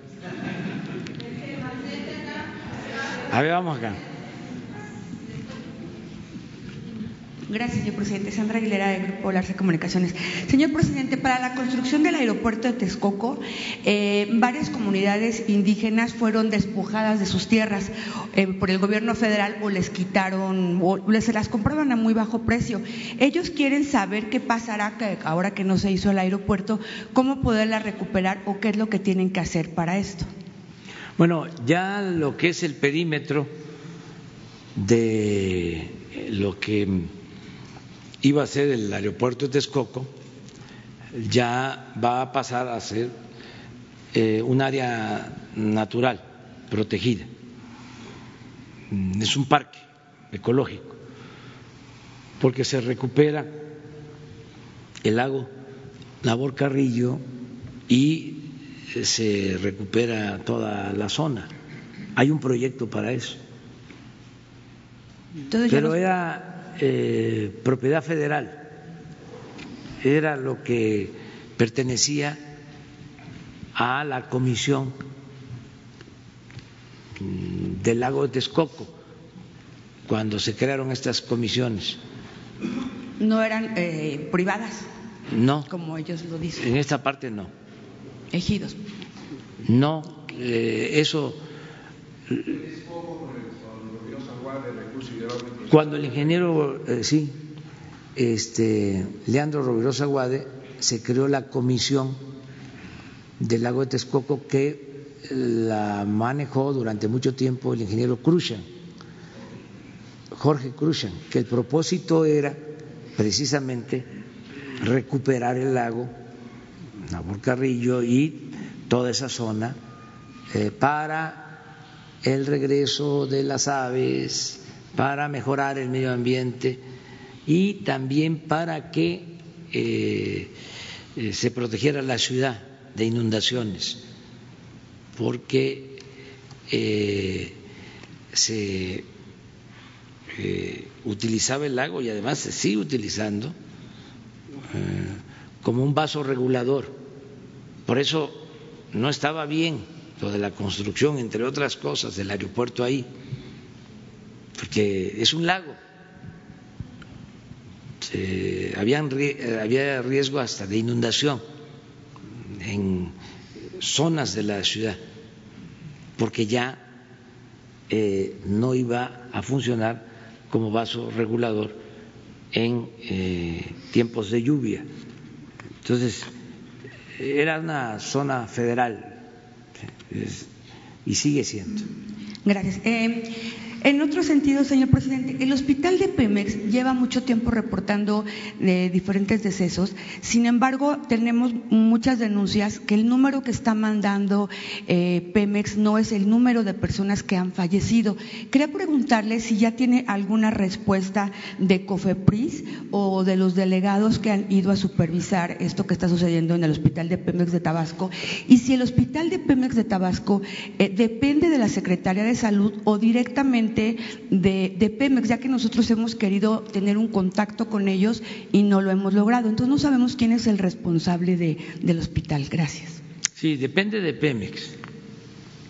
A ver, vamos acá. Gracias, señor presidente. Sandra Aguilera, de Grupo Larce Comunicaciones. Señor presidente, para la construcción del aeropuerto de Texcoco, eh, varias comunidades indígenas fueron despojadas de sus tierras eh, por el gobierno federal o les quitaron, o se las compraban a muy bajo precio. Ellos quieren saber qué pasará ahora que no se hizo el aeropuerto, cómo poderla recuperar o qué es lo que tienen que hacer para esto. Bueno, ya lo que es el perímetro de lo que iba a ser el aeropuerto de Texcoco, ya va a pasar a ser eh, un área natural protegida. Es un parque ecológico, porque se recupera el lago Labor Carrillo y se recupera toda la zona. Hay un proyecto para eso. Pero era eh, propiedad federal, era lo que pertenecía a la comisión del lago de Texcoco cuando se crearon estas comisiones. ¿No eran eh, privadas? No. Como ellos lo dicen. En esta parte no. Ejidos. No, eh, eso cuando el ingeniero, eh, sí, este, Leandro Rovirosa Guade, se creó la comisión del lago de Texcoco que la manejó durante mucho tiempo el ingeniero Cruzan, Jorge Cruzan, que el propósito era precisamente recuperar el lago, Nabor Carrillo y toda esa zona eh, para el regreso de las aves, para mejorar el medio ambiente y también para que eh, eh, se protegiera la ciudad de inundaciones, porque se utilizaba el lago y además se sigue utilizando como un vaso regulador. Por eso no estaba bien lo de la construcción, entre otras cosas, del aeropuerto ahí porque es un lago. había riesgo hasta de inundación en zonas de la ciudad, porque ya eh, no iba a funcionar como vaso regulador en eh, tiempos de lluvia. Entonces, era una zona federal y sigue siendo. Gracias. Eh, en otro sentido, señor presidente, el hospital de Pemex lleva mucho tiempo reportando eh, diferentes decesos. Sin embargo, tenemos muchas denuncias que el número que está mandando eh, Pemex no es el número de personas que han fallecido. Quería preguntarle si ya tiene alguna respuesta de COFEPRIS o de los delegados que han ido a supervisar esto que está sucediendo en el hospital de Pemex de Tabasco y si el hospital de Pemex de Tabasco eh, depende de la Secretaría de Salud o directamente de, Pemex, ya que nosotros hemos querido tener un contacto con ellos y no lo hemos logrado. Entonces no sabemos quién es el responsable del hospital. Gracias. Sí, depende de Pemex.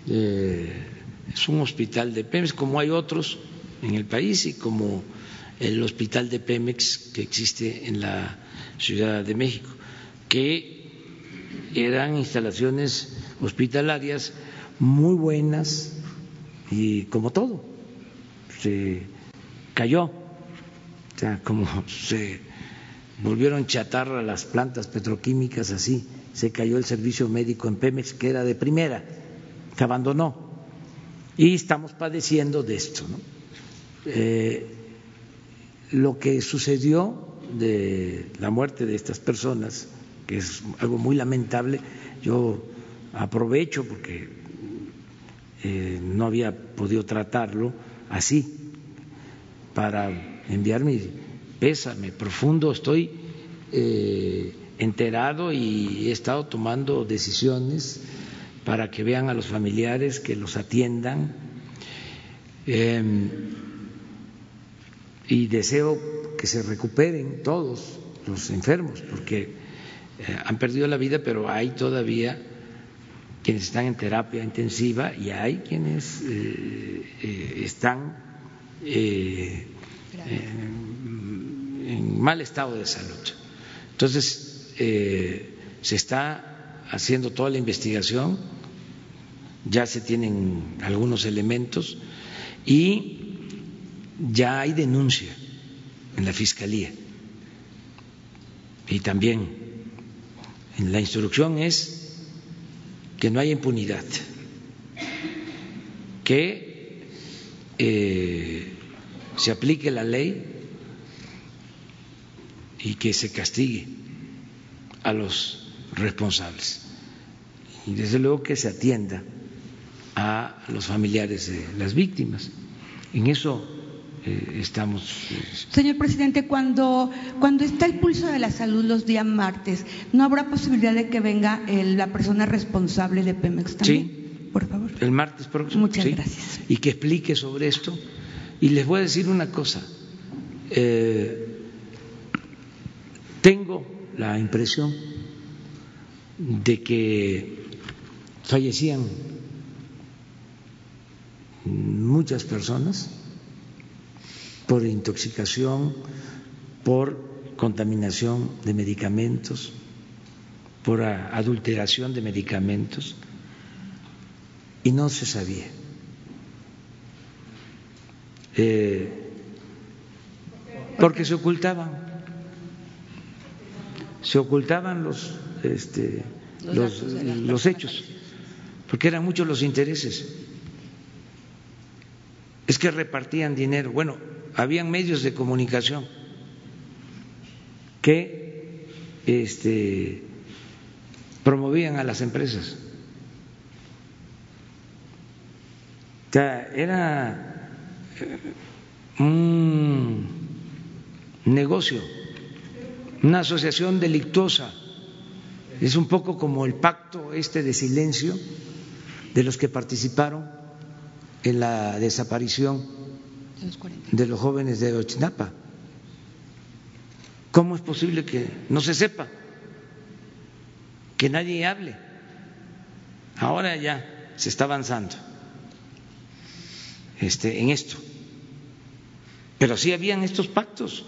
Eh, es un hospital de Pemex, como hay otros en el país y como el hospital de Pemex que existe en la Ciudad de México, que eran instalaciones hospitalarias muy buenas y como todo, se cayó, o sea, como se volvieron chatarra las plantas petroquímicas, así se cayó el servicio médico en Pemex, que era de primera, se abandonó. Y estamos padeciendo de esto. Eh, lo que sucedió de la muerte de estas personas, que es algo muy lamentable, yo aprovecho porque eh, no había podido tratarlo así, para enviar mi pésame profundo. Estoy eh, enterado y he estado tomando decisiones para que vean a los familiares, que los atiendan. Em, y deseo que se recuperen todos los enfermos, porque eh, han perdido la vida, pero hay todavía quienes están en terapia intensiva y hay quienes eh, eh, están eh, en mal estado de salud. Entonces, se está haciendo toda la investigación, ya se tienen algunos elementos y ya hay denuncia en la Fiscalía. Y también en la instrucción es que no haya impunidad, que eh, se aplique la ley y que se castigue a los responsables. Y desde luego que se atienda a los familiares de las víctimas. En eso eh, estamos. Eh, Señor presidente, cuando, cuando está el pulso de la salud los días martes, ¿no habrá posibilidad de que venga la persona responsable de Pemex también? Sí. Por favor. El martes próximo. Muchas gracias. Y que explique sobre esto. Y les voy a decir una cosa. Eh, tengo la impresión de que fallecían muchas personas por intoxicación, por contaminación de medicamentos, por adulteración de medicamentos, y no se sabía. Eh, porque se ocultaban, se ocultaban los, este, los, los hechos, porque eran muchos los intereses. Es que repartían dinero. Bueno, habían medios de comunicación que este, promovían a las empresas. Era eh, un negocio, una asociación delictuosa. Es un poco como el pacto este de silencio de los que participaron en la desaparición de los jóvenes de Ochinapa. ¿Cómo es posible que no se sepa? Que nadie hable. Ahora ya se está avanzando este, en esto. Pero sí habían estos pactos.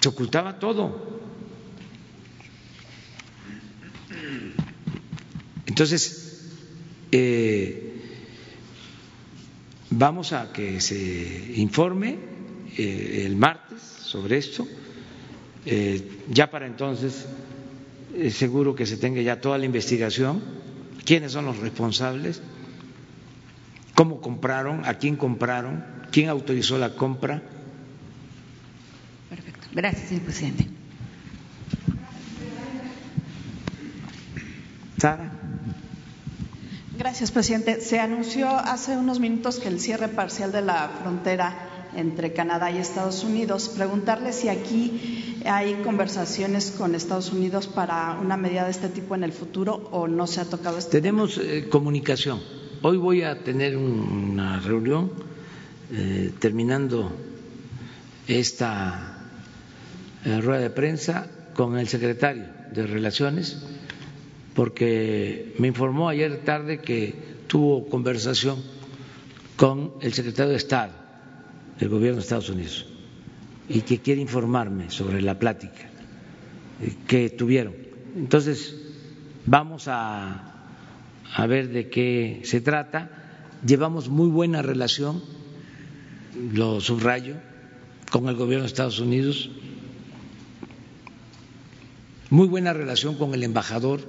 Se ocultaba todo. Entonces, eh, Vamos a que se informe eh, el martes sobre esto. Eh, ya para entonces es seguro que se tenga ya toda la investigación, quiénes son los responsables cómo compraron, a quién compraron, quién autorizó la compra. Perfecto. Gracias, señor presidente. Sara. Gracias, presidente. Se anunció hace unos minutos que el cierre parcial de la frontera entre Canadá y Estados Unidos. Preguntarle si aquí hay conversaciones con Estados Unidos para una medida de este tipo en el futuro o no se ha tocado este Tenemos eh, comunicación. Hoy voy a tener una reunión eh, terminando esta eh, rueda de prensa con el secretario de Relaciones porque me informó ayer tarde que tuvo conversación con el secretario de Estado del gobierno de Estados Unidos y que quiere informarme sobre la plática que tuvieron. Entonces, vamos a, a ver de qué se trata. Llevamos muy buena relación, lo subrayo, con el gobierno de Estados Unidos, muy buena relación con el embajador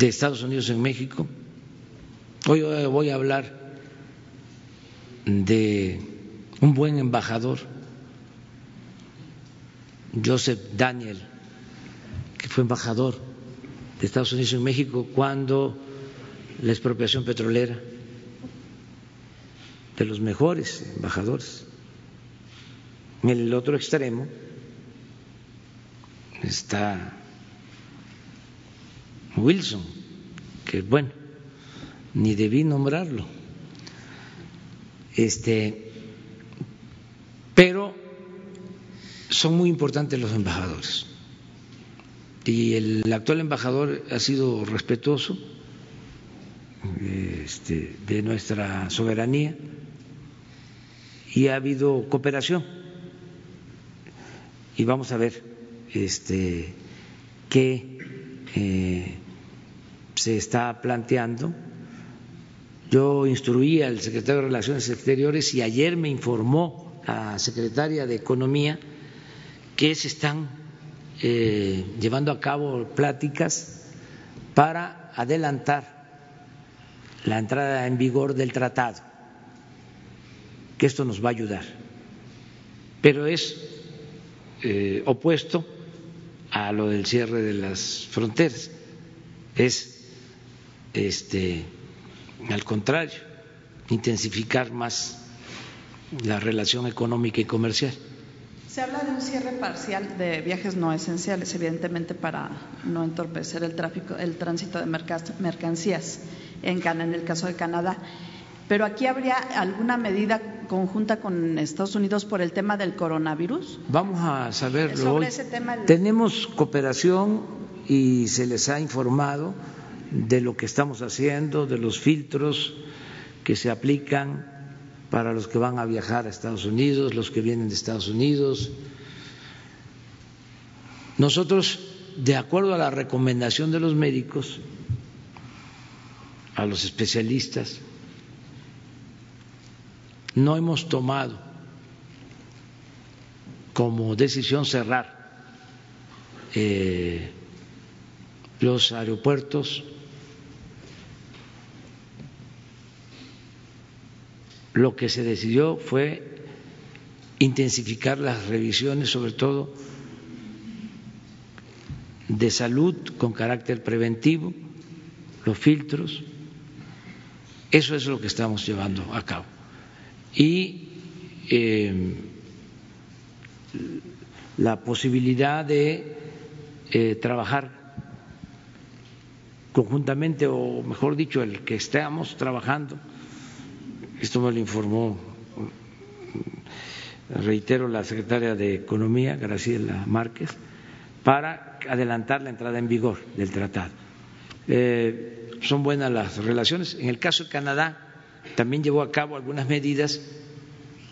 de Estados Unidos en México. Hoy voy a hablar de un buen embajador, Joseph Daniel, que fue embajador de Estados Unidos en México cuando la expropiación petrolera, de los mejores embajadores. En el otro extremo está Wilson, que bueno, ni debí nombrarlo este, pero son muy importantes los embajadores. Y el actual embajador ha sido respetuoso este, de nuestra soberanía y ha habido cooperación. Y vamos a ver este, qué se está planteando. Yo instruí al secretario de Relaciones Exteriores y ayer me informó la secretaria de Economía que se están eh, llevando a cabo pláticas para adelantar la entrada en vigor del tratado, que esto nos va a ayudar, pero es eh, opuesto a lo del cierre de las fronteras, es este al contrario, intensificar más la relación económica y comercial. Se habla de un cierre parcial de viajes no esenciales, evidentemente para no entorpecer el tráfico, el tránsito de mercancías en, en el caso de Canadá. Pero aquí habría alguna medida conjunta con Estados Unidos por el tema del coronavirus. Vamos a saberlo. Sobre ese tema. Tenemos cooperación y se les ha informado de lo que estamos haciendo, de los filtros que se aplican para los que van a viajar a Estados Unidos, los que vienen de Estados Unidos. Nosotros, de acuerdo a la recomendación de los médicos, a los especialistas, no hemos tomado como decisión cerrar eh, los aeropuertos lo que se decidió fue intensificar las revisiones, sobre todo de salud con carácter preventivo, los filtros. Eso es lo que estamos llevando a cabo. Y eh, la posibilidad de eh, trabajar conjuntamente, o mejor dicho, el que estamos trabajando esto me lo informó, reitero, la secretaria de Economía, Graciela Márquez, para adelantar la entrada en vigor del tratado. Eh, son buenas las relaciones. En el caso de Canadá, también llevó a cabo algunas medidas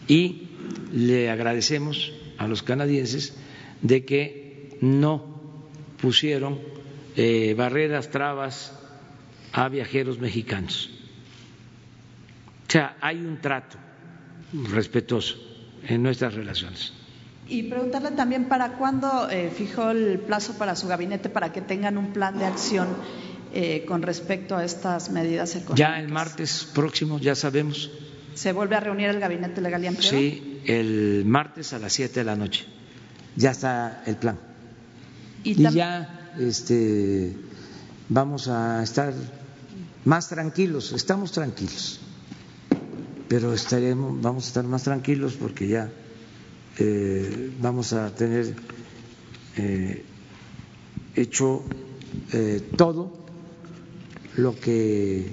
y le agradecemos a los canadienses de que no pusieron eh, barreras, trabas a viajeros mexicanos o sea, hay un trato respetuoso en nuestras relaciones. Y preguntarle también para cuándo eh, fijó el plazo para su gabinete para que tengan un plan de acción eh, con respecto a estas medidas económicas? Ya el martes próximo, ya sabemos. ¿Se vuelve a reunir el Gabinete Legal y Empleo? Sí, el martes a las 7 de la noche. Ya está el plan. Y, Y ya este, vamos a estar más tranquilos, estamos tranquilos, pero estaremos, vamos a estar más tranquilos porque ya eh, vamos a tener eh, hecho eh, todo lo que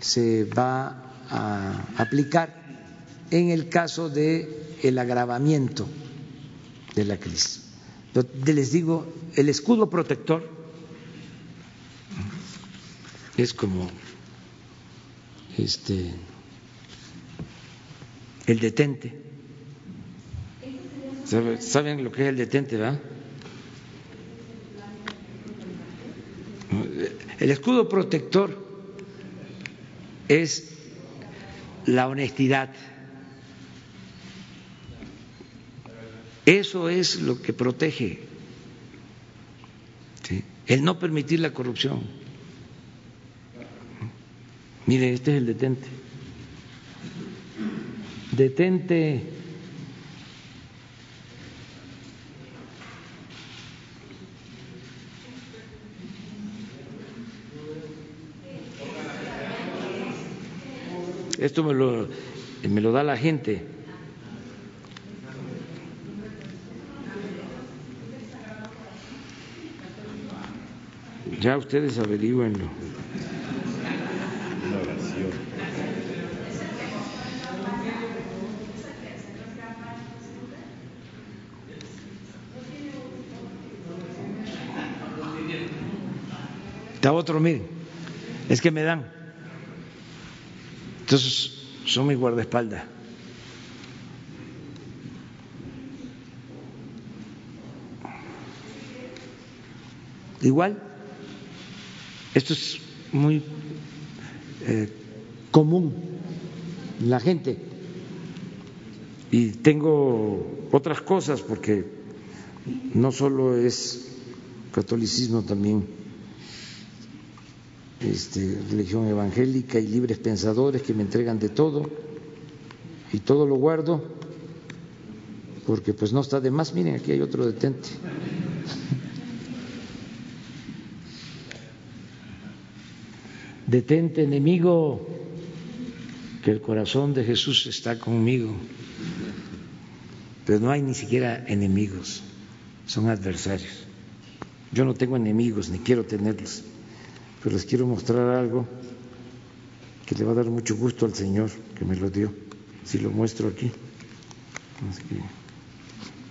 se va a aplicar en el caso de el agravamiento de la crisis. Yo les digo, el escudo protector es como este el detente. ¿Sabe- ¿Saben lo que es el detente, verdad? El escudo protector es la honestidad. Eso es lo que protege. El no permitir la corrupción. Mire, este es el detente. Detente. Esto me lo, me lo da la gente. Ya ustedes averigüenlo. Da otro, miren, es que me dan. Entonces, son mi guardaespaldas. Igual, esto es muy eh, común en la gente. Y tengo otras cosas porque no solo es catolicismo, también este, religión evangélica y libres pensadores que me entregan de todo y todo lo guardo porque pues no está de más. Miren, aquí hay otro detente. Detente, enemigo, que el corazón de Jesús está conmigo. Pero no hay ni siquiera enemigos, son adversarios. Yo no tengo enemigos, ni quiero tenerlos, pero les quiero mostrar algo que le va a dar mucho gusto al Señor que me lo dio. Si lo muestro aquí, es que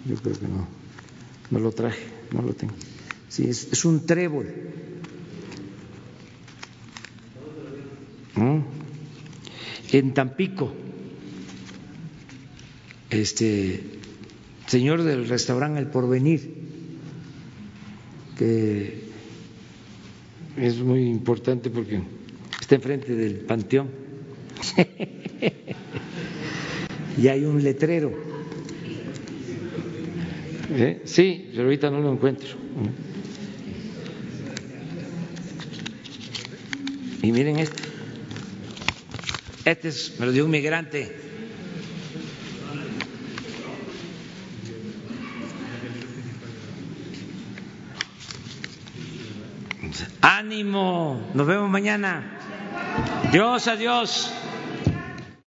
yo creo que no, no lo traje, no lo tengo. Sí, es, es un trébol. ¿Mm? En Tampico, este señor del restaurante El Porvenir, que es muy importante porque está enfrente del panteón y hay un letrero. ¿Eh? Sí, pero ahorita no lo encuentro. Y miren este. Este es, me lo dio un migrante. Ánimo, nos vemos mañana. Dios, adiós.